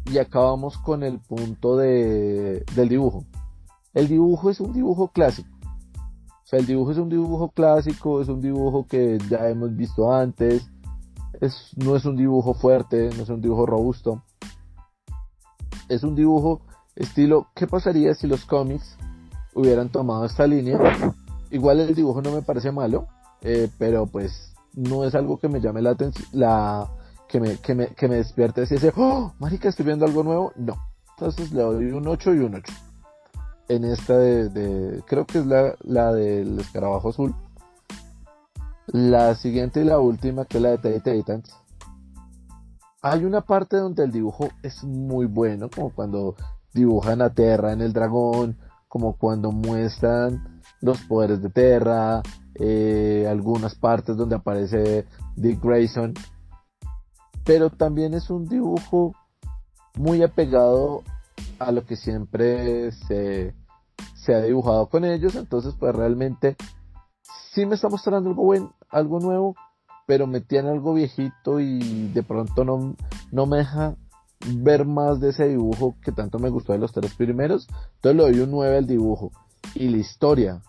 y acabamos con el punto de, del dibujo. El dibujo es un dibujo clásico. O sea, el dibujo es un dibujo clásico, es un dibujo que ya hemos visto antes. Es, no es un dibujo fuerte, no es un dibujo robusto. Es un dibujo estilo, ¿qué pasaría si los cómics hubieran tomado esta línea? Igual el dibujo no me parece malo, eh, pero pues no es algo que me llame la atención, que me, que me, que me despierte ese, oh, marica, estoy viendo algo nuevo, no. Entonces le doy un 8 y un 8. En esta de, creo que es la, la del escarabajo azul. La siguiente y la última, que es la de Tate Titans. Hay una parte donde el dibujo es muy bueno, como cuando dibujan a Terra en el dragón, como cuando muestran los poderes de Terra, eh, algunas partes donde aparece Dick Grayson. Pero también es un dibujo muy apegado a lo que siempre se, se ha dibujado con ellos. Entonces, pues realmente sí me está mostrando algo buen, algo nuevo, pero me tiene algo viejito y de pronto no, no me deja ver más de ese dibujo que tanto me gustó de los tres primeros. Entonces le doy un 9 al dibujo. Y la historia,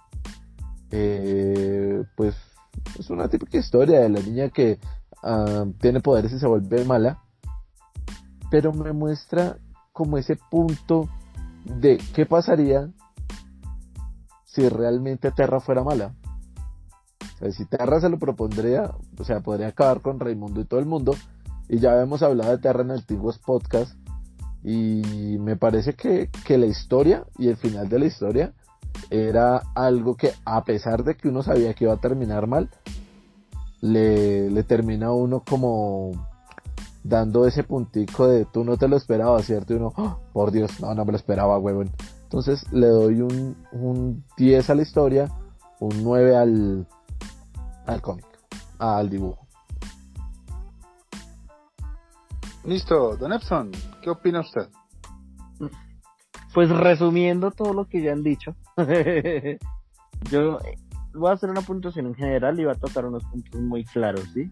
eh, pues es una típica historia de la niña que uh, tiene poderes y se vuelve mala. Pero me muestra como ese punto de qué pasaría si realmente Terra fuera mala. O sea, si Terra se lo propondría, o sea, podría acabar con Raimundo y todo el mundo, y ya habíamos hablado de Terra en antiguos podcast. Y me parece que, que la historia y el final de la historia era algo que a pesar de que uno sabía que iba a terminar mal, le, le termina a uno como dando ese puntico de tú no te lo esperabas, ¿cierto? Y uno, ¡Oh, por Dios, no, no me lo esperaba, huevón. Entonces le doy un, un 10 a la historia, un 9 al, al cómic, al dibujo. Listo, Don Epson, ¿qué opina usted? Pues resumiendo todo lo que ya han dicho, yo voy a hacer una puntuación en general y voy a tocar unos puntos muy claros, ¿sí?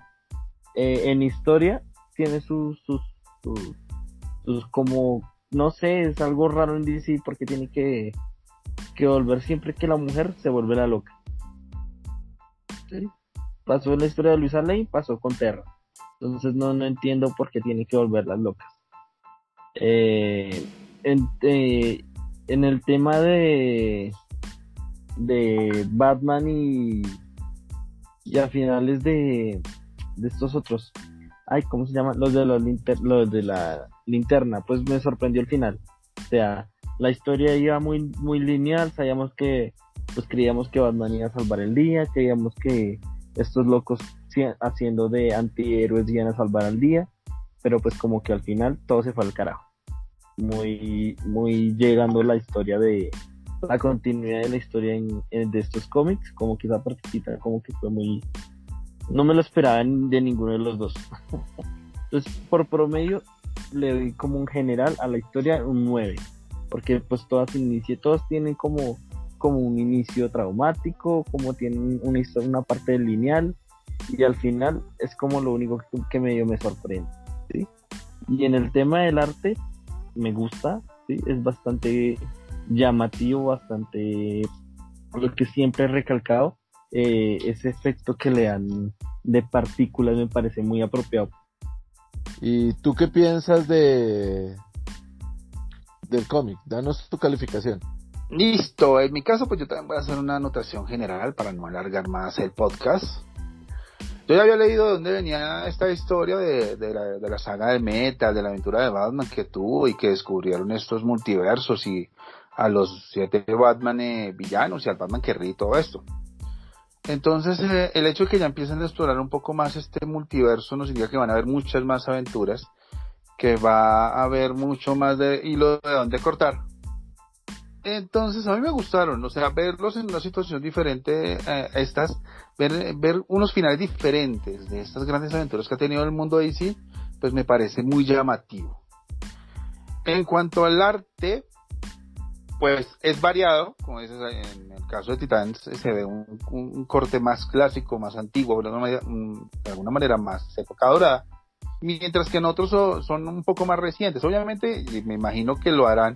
Eh, en historia tiene sus, sus, sus, como, no sé, es algo raro en DC porque tiene que, que volver siempre que la mujer se vuelve la loca. Pasó en la historia de Luisa Lane, pasó con Terra. Entonces no, no entiendo por qué tiene que volverlas locas. Eh, en, eh, en, el tema de de Batman y, y a finales de, de estos otros. Ay cómo se llaman los de los, los de la linterna. Pues me sorprendió el final. O sea la historia iba muy muy lineal. Sabíamos que pues creíamos que Batman iba a salvar el día. Creíamos que estos locos haciendo de antihéroes iban a salvar al día, pero pues como que al final todo se fue al carajo. Muy, muy llegando la historia de la continuidad de la historia en, de estos cómics, como que esa partecita como que fue muy, no me lo esperaba de ninguno de los dos. Entonces, por promedio, le doy como un general a la historia un 9, porque pues todas inicio, todos tienen como como un inicio traumático, como tienen una historia, una parte lineal, y al final es como lo único que, que medio me sorprende, ¿sí? Y en el tema del arte, me gusta, ¿sí? Es bastante llamativo, bastante lo que siempre he recalcado, eh, ese efecto que le dan de partículas me parece muy apropiado. ¿Y tú qué piensas de del cómic? Danos tu calificación. Listo, en mi caso pues yo también voy a hacer una anotación general para no alargar más el podcast. Yo ya había leído de dónde venía esta historia de, la, saga de Metal, de la aventura de Batman que tuvo y que descubrieron estos multiversos y a los siete Batman eh, villanos y al Batman que ríe y todo esto. Entonces, eh, el hecho de que ya empiecen a explorar un poco más este multiverso nos indica que van a haber muchas más aventuras, que va a haber mucho más de hilo de dónde cortar. Entonces, a mí me gustaron, o sea, verlos en una situación diferente a estas, ver, ver unos finales diferentes de estas grandes aventuras que ha tenido el mundo DC, pues me parece muy llamativo. En cuanto al arte, pues es variado, como dices, en el caso de Titans se ve un, corte más clásico, más antiguo, de alguna manera, más época dorada, mientras que en otros son, un poco más recientes. Obviamente, me imagino que lo harán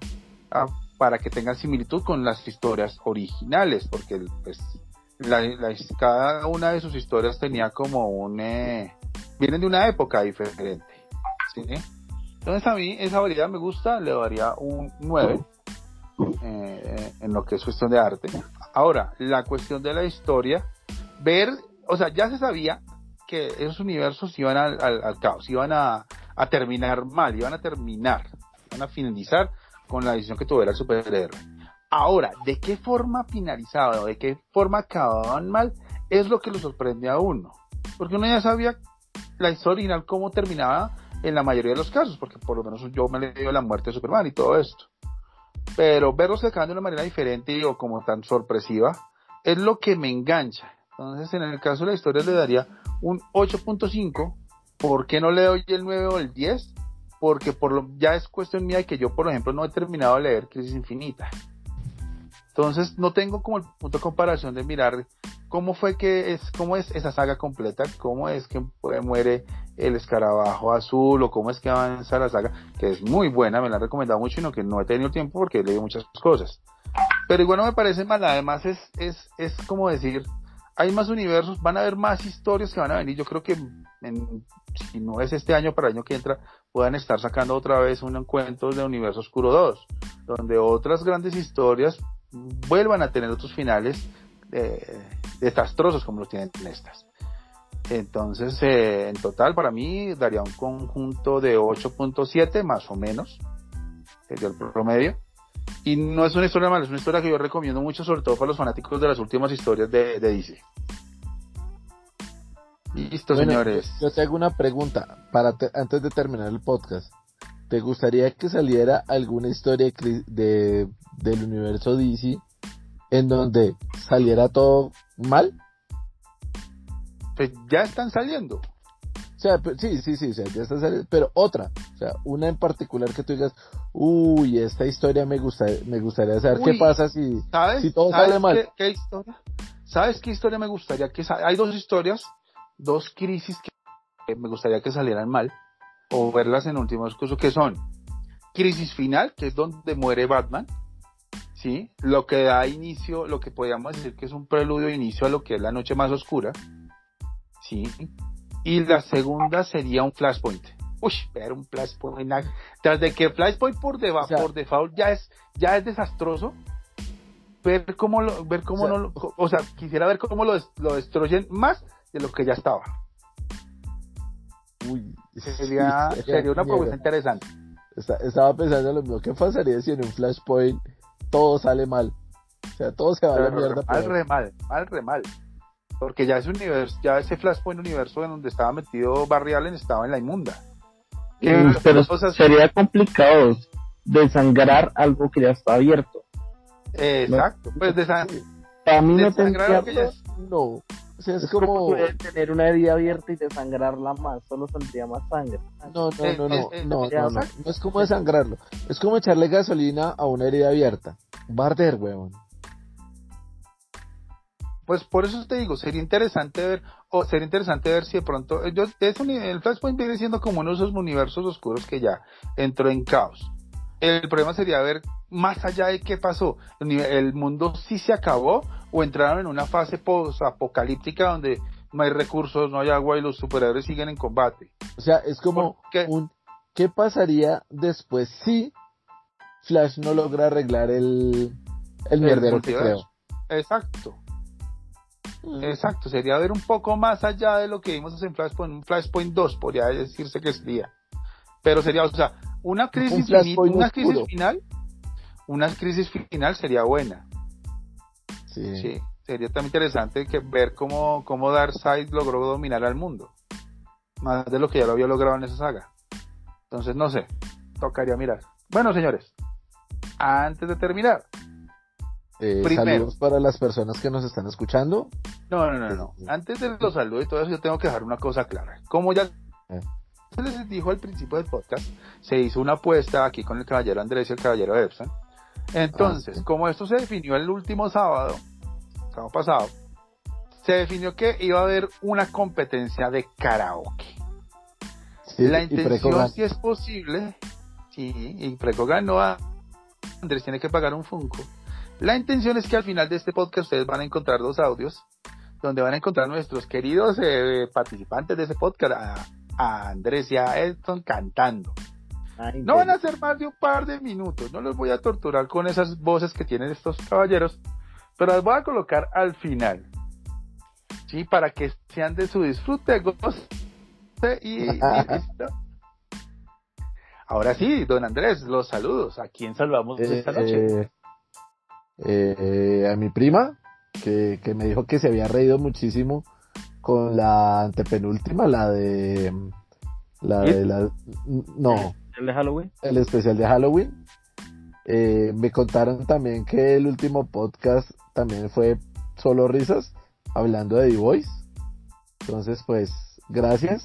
a para que tengan similitud con las historias originales, porque pues cada una de sus historias tenía como un... Eh, vienen de una época diferente. Entonces a mí esa variedad me gusta, le daría un 9 eh, en lo que es cuestión de arte. Ahora, la cuestión de la historia, ver, o sea, ya se sabía que esos universos iban al, al, caos, iban a, terminar mal, iban a terminar, iban a finalizar con la decisión que tuviera el superhéroe. Ahora, ¿de qué forma finalizaba de qué forma acababan mal? Es lo que lo sorprende a uno. Porque uno ya sabía la historia original cómo terminaba en la mayoría de los casos, porque por lo menos yo me leí la muerte de Superman y todo esto. Pero verlos que acaban de una manera diferente o como tan sorpresiva es lo que me engancha. Entonces, en el caso de la historia le daría un 8.5. ¿Por qué no le doy el 9 o el 10? Porque por lo, ya es cuestión mía de que yo, por ejemplo, no he terminado de leer Crisis Infinita. Entonces, no tengo como el punto de comparación de mirar cómo fue que es, cómo es esa saga completa, cómo es que muere el escarabajo azul o cómo es que avanza la saga, que es muy buena, me la han recomendado mucho, y no que no he tenido tiempo porque leído muchas cosas. Pero igual no me parece mal, además es, es, es como decir, hay más universos, van a haber más historias que van a venir. Yo creo que si no es este año, para el año que entra, puedan estar sacando otra vez un encuentro de Universo Oscuro 2, donde otras grandes historias vuelvan a tener otros finales eh, desastrosos como los tienen estas. Entonces, eh, en total, para mí daría un conjunto de 8.7 más o menos, sería el promedio. Y no es una historia mala, es una historia que yo recomiendo mucho, sobre todo para los fanáticos de las últimas historias de, de DC. Listo, señores. Yo te hago una pregunta para antes de terminar el podcast. ¿Te gustaría que saliera alguna historia de, del universo DC en donde saliera todo mal? Pues ya están saliendo sea, sí, sí, sí, o sea, ya está saliendo, pero otra, o sea, una en particular que tú digas, uy, esta historia me gusta, me gustaría saber qué pasa si, si todo sale mal. Qué, historia? ¿Sabes qué historia me gustaría que Hay dos historias, dos crisis que me gustaría que salieran mal, o verlas en último discurso, que son crisis final, que es donde muere Batman, ¿sí? Lo que da inicio, lo que podríamos decir que es un preludio de inicio a lo que es la noche más oscura, ¿sí? Y la segunda sería un flashpoint. Uy, ver un flashpoint. Tras de que flashpoint por debajo, por default ya es, ya es desastroso. Ver cómo lo, ver cómo o sea, no, o sea, quisiera ver cómo lo, lo destruyen más de lo que ya estaba. Uy, sería, sería una propuesta interesante. estaba pensando lo mismo. ¿Qué pasaría si en un flashpoint todo sale mal? O sea, todo se va a la mierda. Mal, re mal, mal, re mal. Porque ya ese universo, ya ese flashpoint universo en donde estaba metido Barry Allen estaba en la inmunda. Pero cosas... sería complicado desangrar algo que ya está abierto. Exacto, ¿no? pues desang... Para mí no tendría... Es... No, o sea, es, como... tener una herida abierta y desangrarla más, solo saldría más sangre. No, no, no, eh, eh, eh, no, no, no, no, no, no, es como desangrarlo, es como echarle gasolina a una herida abierta. Barder, weón pues por eso te digo, sería interesante ver, o sería interesante ver si de pronto, yo, es el Flashpoint viene siendo como uno de esos universos oscuros que ya entró en caos. El problema sería ver más allá de qué pasó. El, mundo sí se acabó o entraron en una fase post-apocalíptica donde no hay recursos, no hay agua y los superhéroes siguen en combate. O sea, es como un ¿qué pasaría después si Flash no logra arreglar el, el mierdero que creo? Exacto. Exacto, sería ver un poco más allá de lo que vimos en Flashpoint, un Flashpoint 2, podría decirse que sería. Pero sería, o sea, una crisis, una crisis final, una crisis final sería buena. Sí. Sería también interesante que ver cómo, cómo Darkseid logró dominar al mundo. Más de lo que ya lo había logrado en esa saga. Entonces, no sé, tocaría mirar. Bueno, señores, antes de terminar, eh, saludos para las personas que nos están escuchando. No, no, no, no. Antes de los saludos y todo eso, yo tengo que dejar una cosa clara. Como ya eh. se les dijo al principio del podcast, se hizo una apuesta aquí con el caballero Andrés y el caballero Epson. Entonces, ah, como esto se definió el último sábado, sábado pasado, se definió que iba a haber una competencia de karaoke. la intención, si es posible, sí, y Preco ganó a Andrés tiene que pagar un Funko la intención es que al final de este podcast ustedes van a encontrar dos audios donde van a encontrar nuestros queridos eh, participantes de ese podcast, a, Andrés y a Edson cantando. no van a ser más de un par de minutos, no los voy a torturar con esas voces que tienen estos caballeros, pero las voy a colocar al final. Sí, para que sean de su disfrute, goce y, y listo. Ahora sí, don Andrés, los saludos. ¿A quién salvamos esta noche? Eh, eh, a mi prima, que, que me dijo que se había reído muchísimo con la antepenúltima, la de... La de la... No. ¿El de Halloween? El especial de Halloween. Eh, me contaron también que el último podcast también fue solo risas, hablando de The Voice. Entonces, pues, gracias.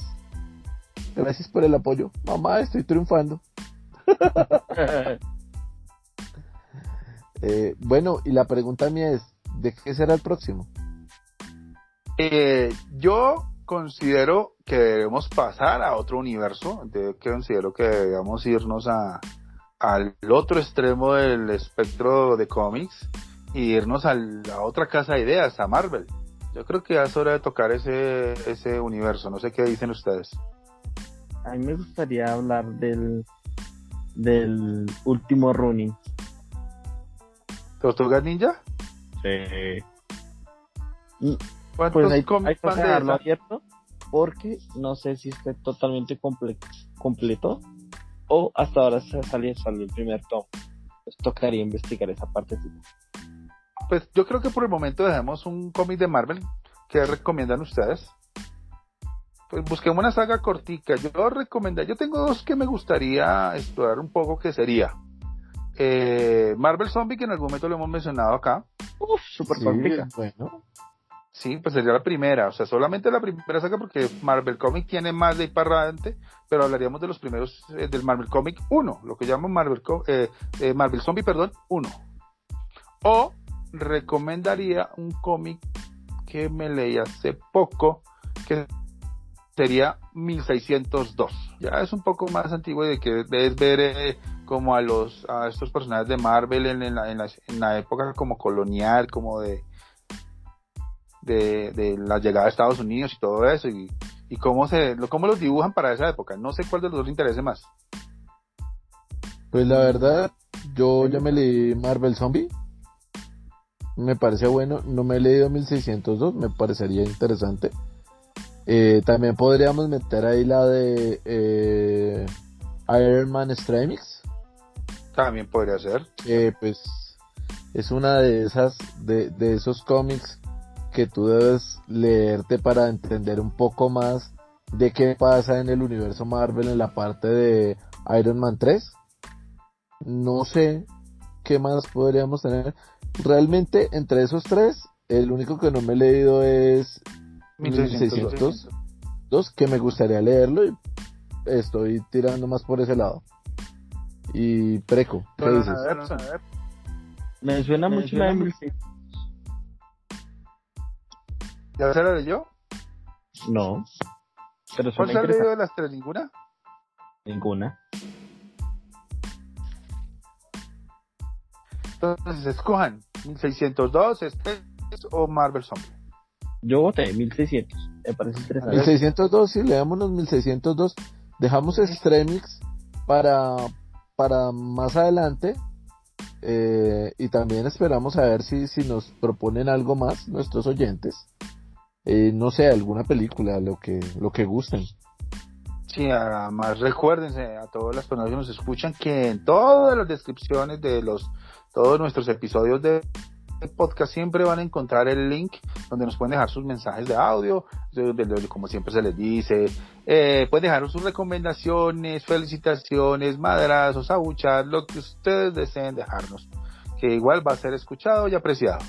Gracias por el apoyo. Mamá, estoy triunfando. Eh, bueno, y la pregunta mía es, ¿de qué será el próximo? Eh, yo considero que debemos pasar a otro universo. Yo considero que debemos irnos a, al otro extremo del espectro de cómics y irnos a la otra casa de ideas, a Marvel. Yo creo que ya es hora de tocar ese, ese universo. No sé qué dicen ustedes. A mí me gustaría hablar del, del último running. ¿Tortugas Ninja? ¿Cuántos Pues hay, hay que dejarlo abierto porque no sé si esté totalmente comple- completo o hasta ahora se salió, salió el primer tomo. Pues tocaría investigar esa parte. Pues yo creo que por el momento dejemos un cómic de Marvel que recomiendan ustedes. Pues busquemos una saga cortica. Yo recomendaría, yo tengo dos que me gustaría explorar un poco que sería eh, Marvel Zombie que en algún momento lo hemos mencionado acá. Uf, super Sí, cortica. bueno. Sí, pues sería la primera, o sea, solamente la primera saga porque Marvel Comic tiene más de ahí para adelante, pero hablaríamos de los primeros eh, del Marvel Comic 1, lo que llaman Marvel, Co- eh, eh, Marvel Zombie, perdón, 1. O recomendaría un cómic que me leí hace poco, que sería 1602. Ya es un poco más antiguo y de que debes ver eh, como a los a estos personajes de Marvel en, la, en, la, en la época como colonial, como de de, de la llegada a Estados Unidos y todo eso y, y cómo se cómo los dibujan para esa época. No sé cuál de los dos le interese más. Pues la verdad, yo ya me leí Marvel Zombie. Me parece bueno. No me he leído 1602, me parecería interesante. Eh, también podríamos meter ahí la de eh, Iron Man Extremix. También podría ser. que pues es una de esas, de, de esos cómics que tú debes leerte para entender un poco más de qué pasa en el universo Marvel en la parte de Iron Man 3. No sé qué más podríamos tener. Realmente entre esos tres, el único que no me he leído es 1602, dos, que me gustaría leerlo y estoy tirando más por ese lado. Y Preco, ¿qué Bueno, dices? a ver, a ver. Me suena Me mucho suena la de mucho. 1600. ¿Ya se la leyó? No. Pero ¿Cuál se ha leído de las tres? ¿Ninguna? Ninguna. Entonces escojan 1602, este o Marvel Zombie. Yo voté 1600. Me parece interesante. 1602, sí, leámonos 1602. Dejamos Stremix para, para más adelante. eh, y también esperamos a ver si, si nos proponen algo más nuestros oyentes. Eh, no sé, alguna película, lo que, lo que gusten. Sí, además recuérdense a todas las personas que nos escuchan que en todas las descripciones de los todos nuestros episodios de podcast siempre van a encontrar el link donde nos pueden dejar sus mensajes de audio, como siempre se les dice, eh, pueden dejar sus recomendaciones, felicitaciones, madrazos, abuchar, lo que ustedes deseen dejarnos, que igual va a ser escuchado y apreciado.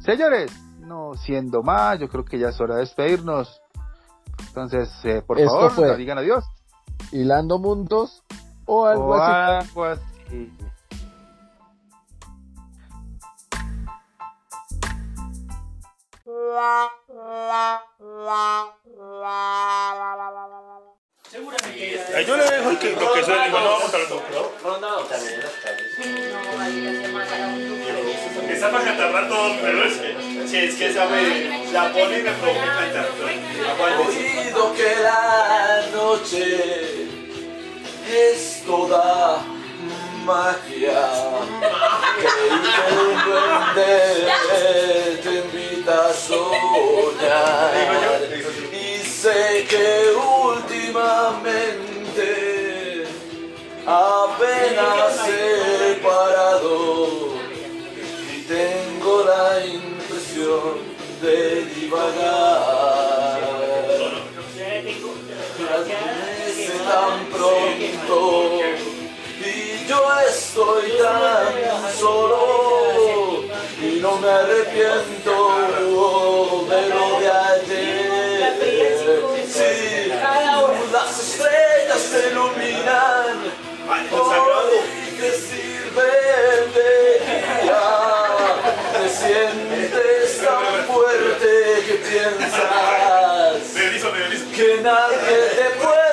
Señores, no siendo más, yo creo que ya es hora de despedirnos. Entonces, eh, por Esto favor, digan adiós. Hilando mundos o algo O así. algo así. Yo le dejo que, lo que soy, digo, no vamos a los Está para catarrar todo, pero es que, si es que esa me la pone y me provoca cantar. Oído que la noche. Es toda magia que entender te invita a soñar. Y sé que últimamente apenas he parado y tengo la impresión de divagar. Tan pronto estoy tan solo y no me arrepiento de lo de ayer. Sí, las estrellas se iluminan hoy que sirven de guía. Te sientes tan fuerte que piensas que nadie te puede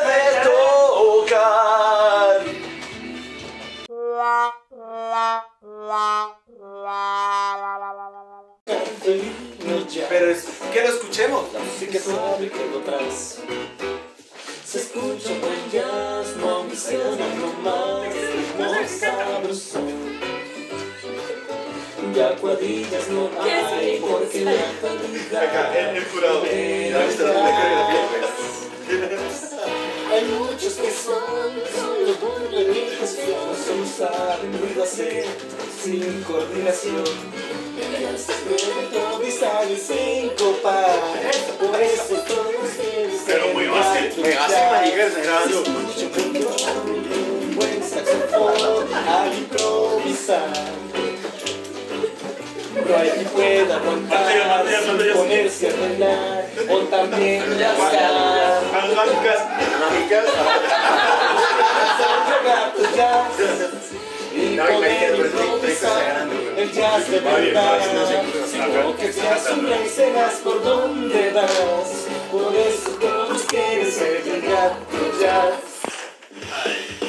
Pero es que lo escuchemos. La música suave que lo traes. Se escucha buen jazz, no ambiciona nomás, ritmo sabroso. Ya cuadrillas no hay, porque la Acá, el, calidad el curado. ¿Ya viste la coreografía? Hay muchos que son solo burladitas, solo saben ruido hacer sin coordinación. Sincopar, por eso todos Pero muy básico. Me hace marica, está grabando. Un buen saxofón al improvisar. No hay quien pueda sin materia. ponerse a bailar o también. Manos mágicas. Mágicas. Y No, poder pero improvisar el jazz de verdad. Que seas un rey, serás por donde vas. Por eso todos quieren ser el gato jazz.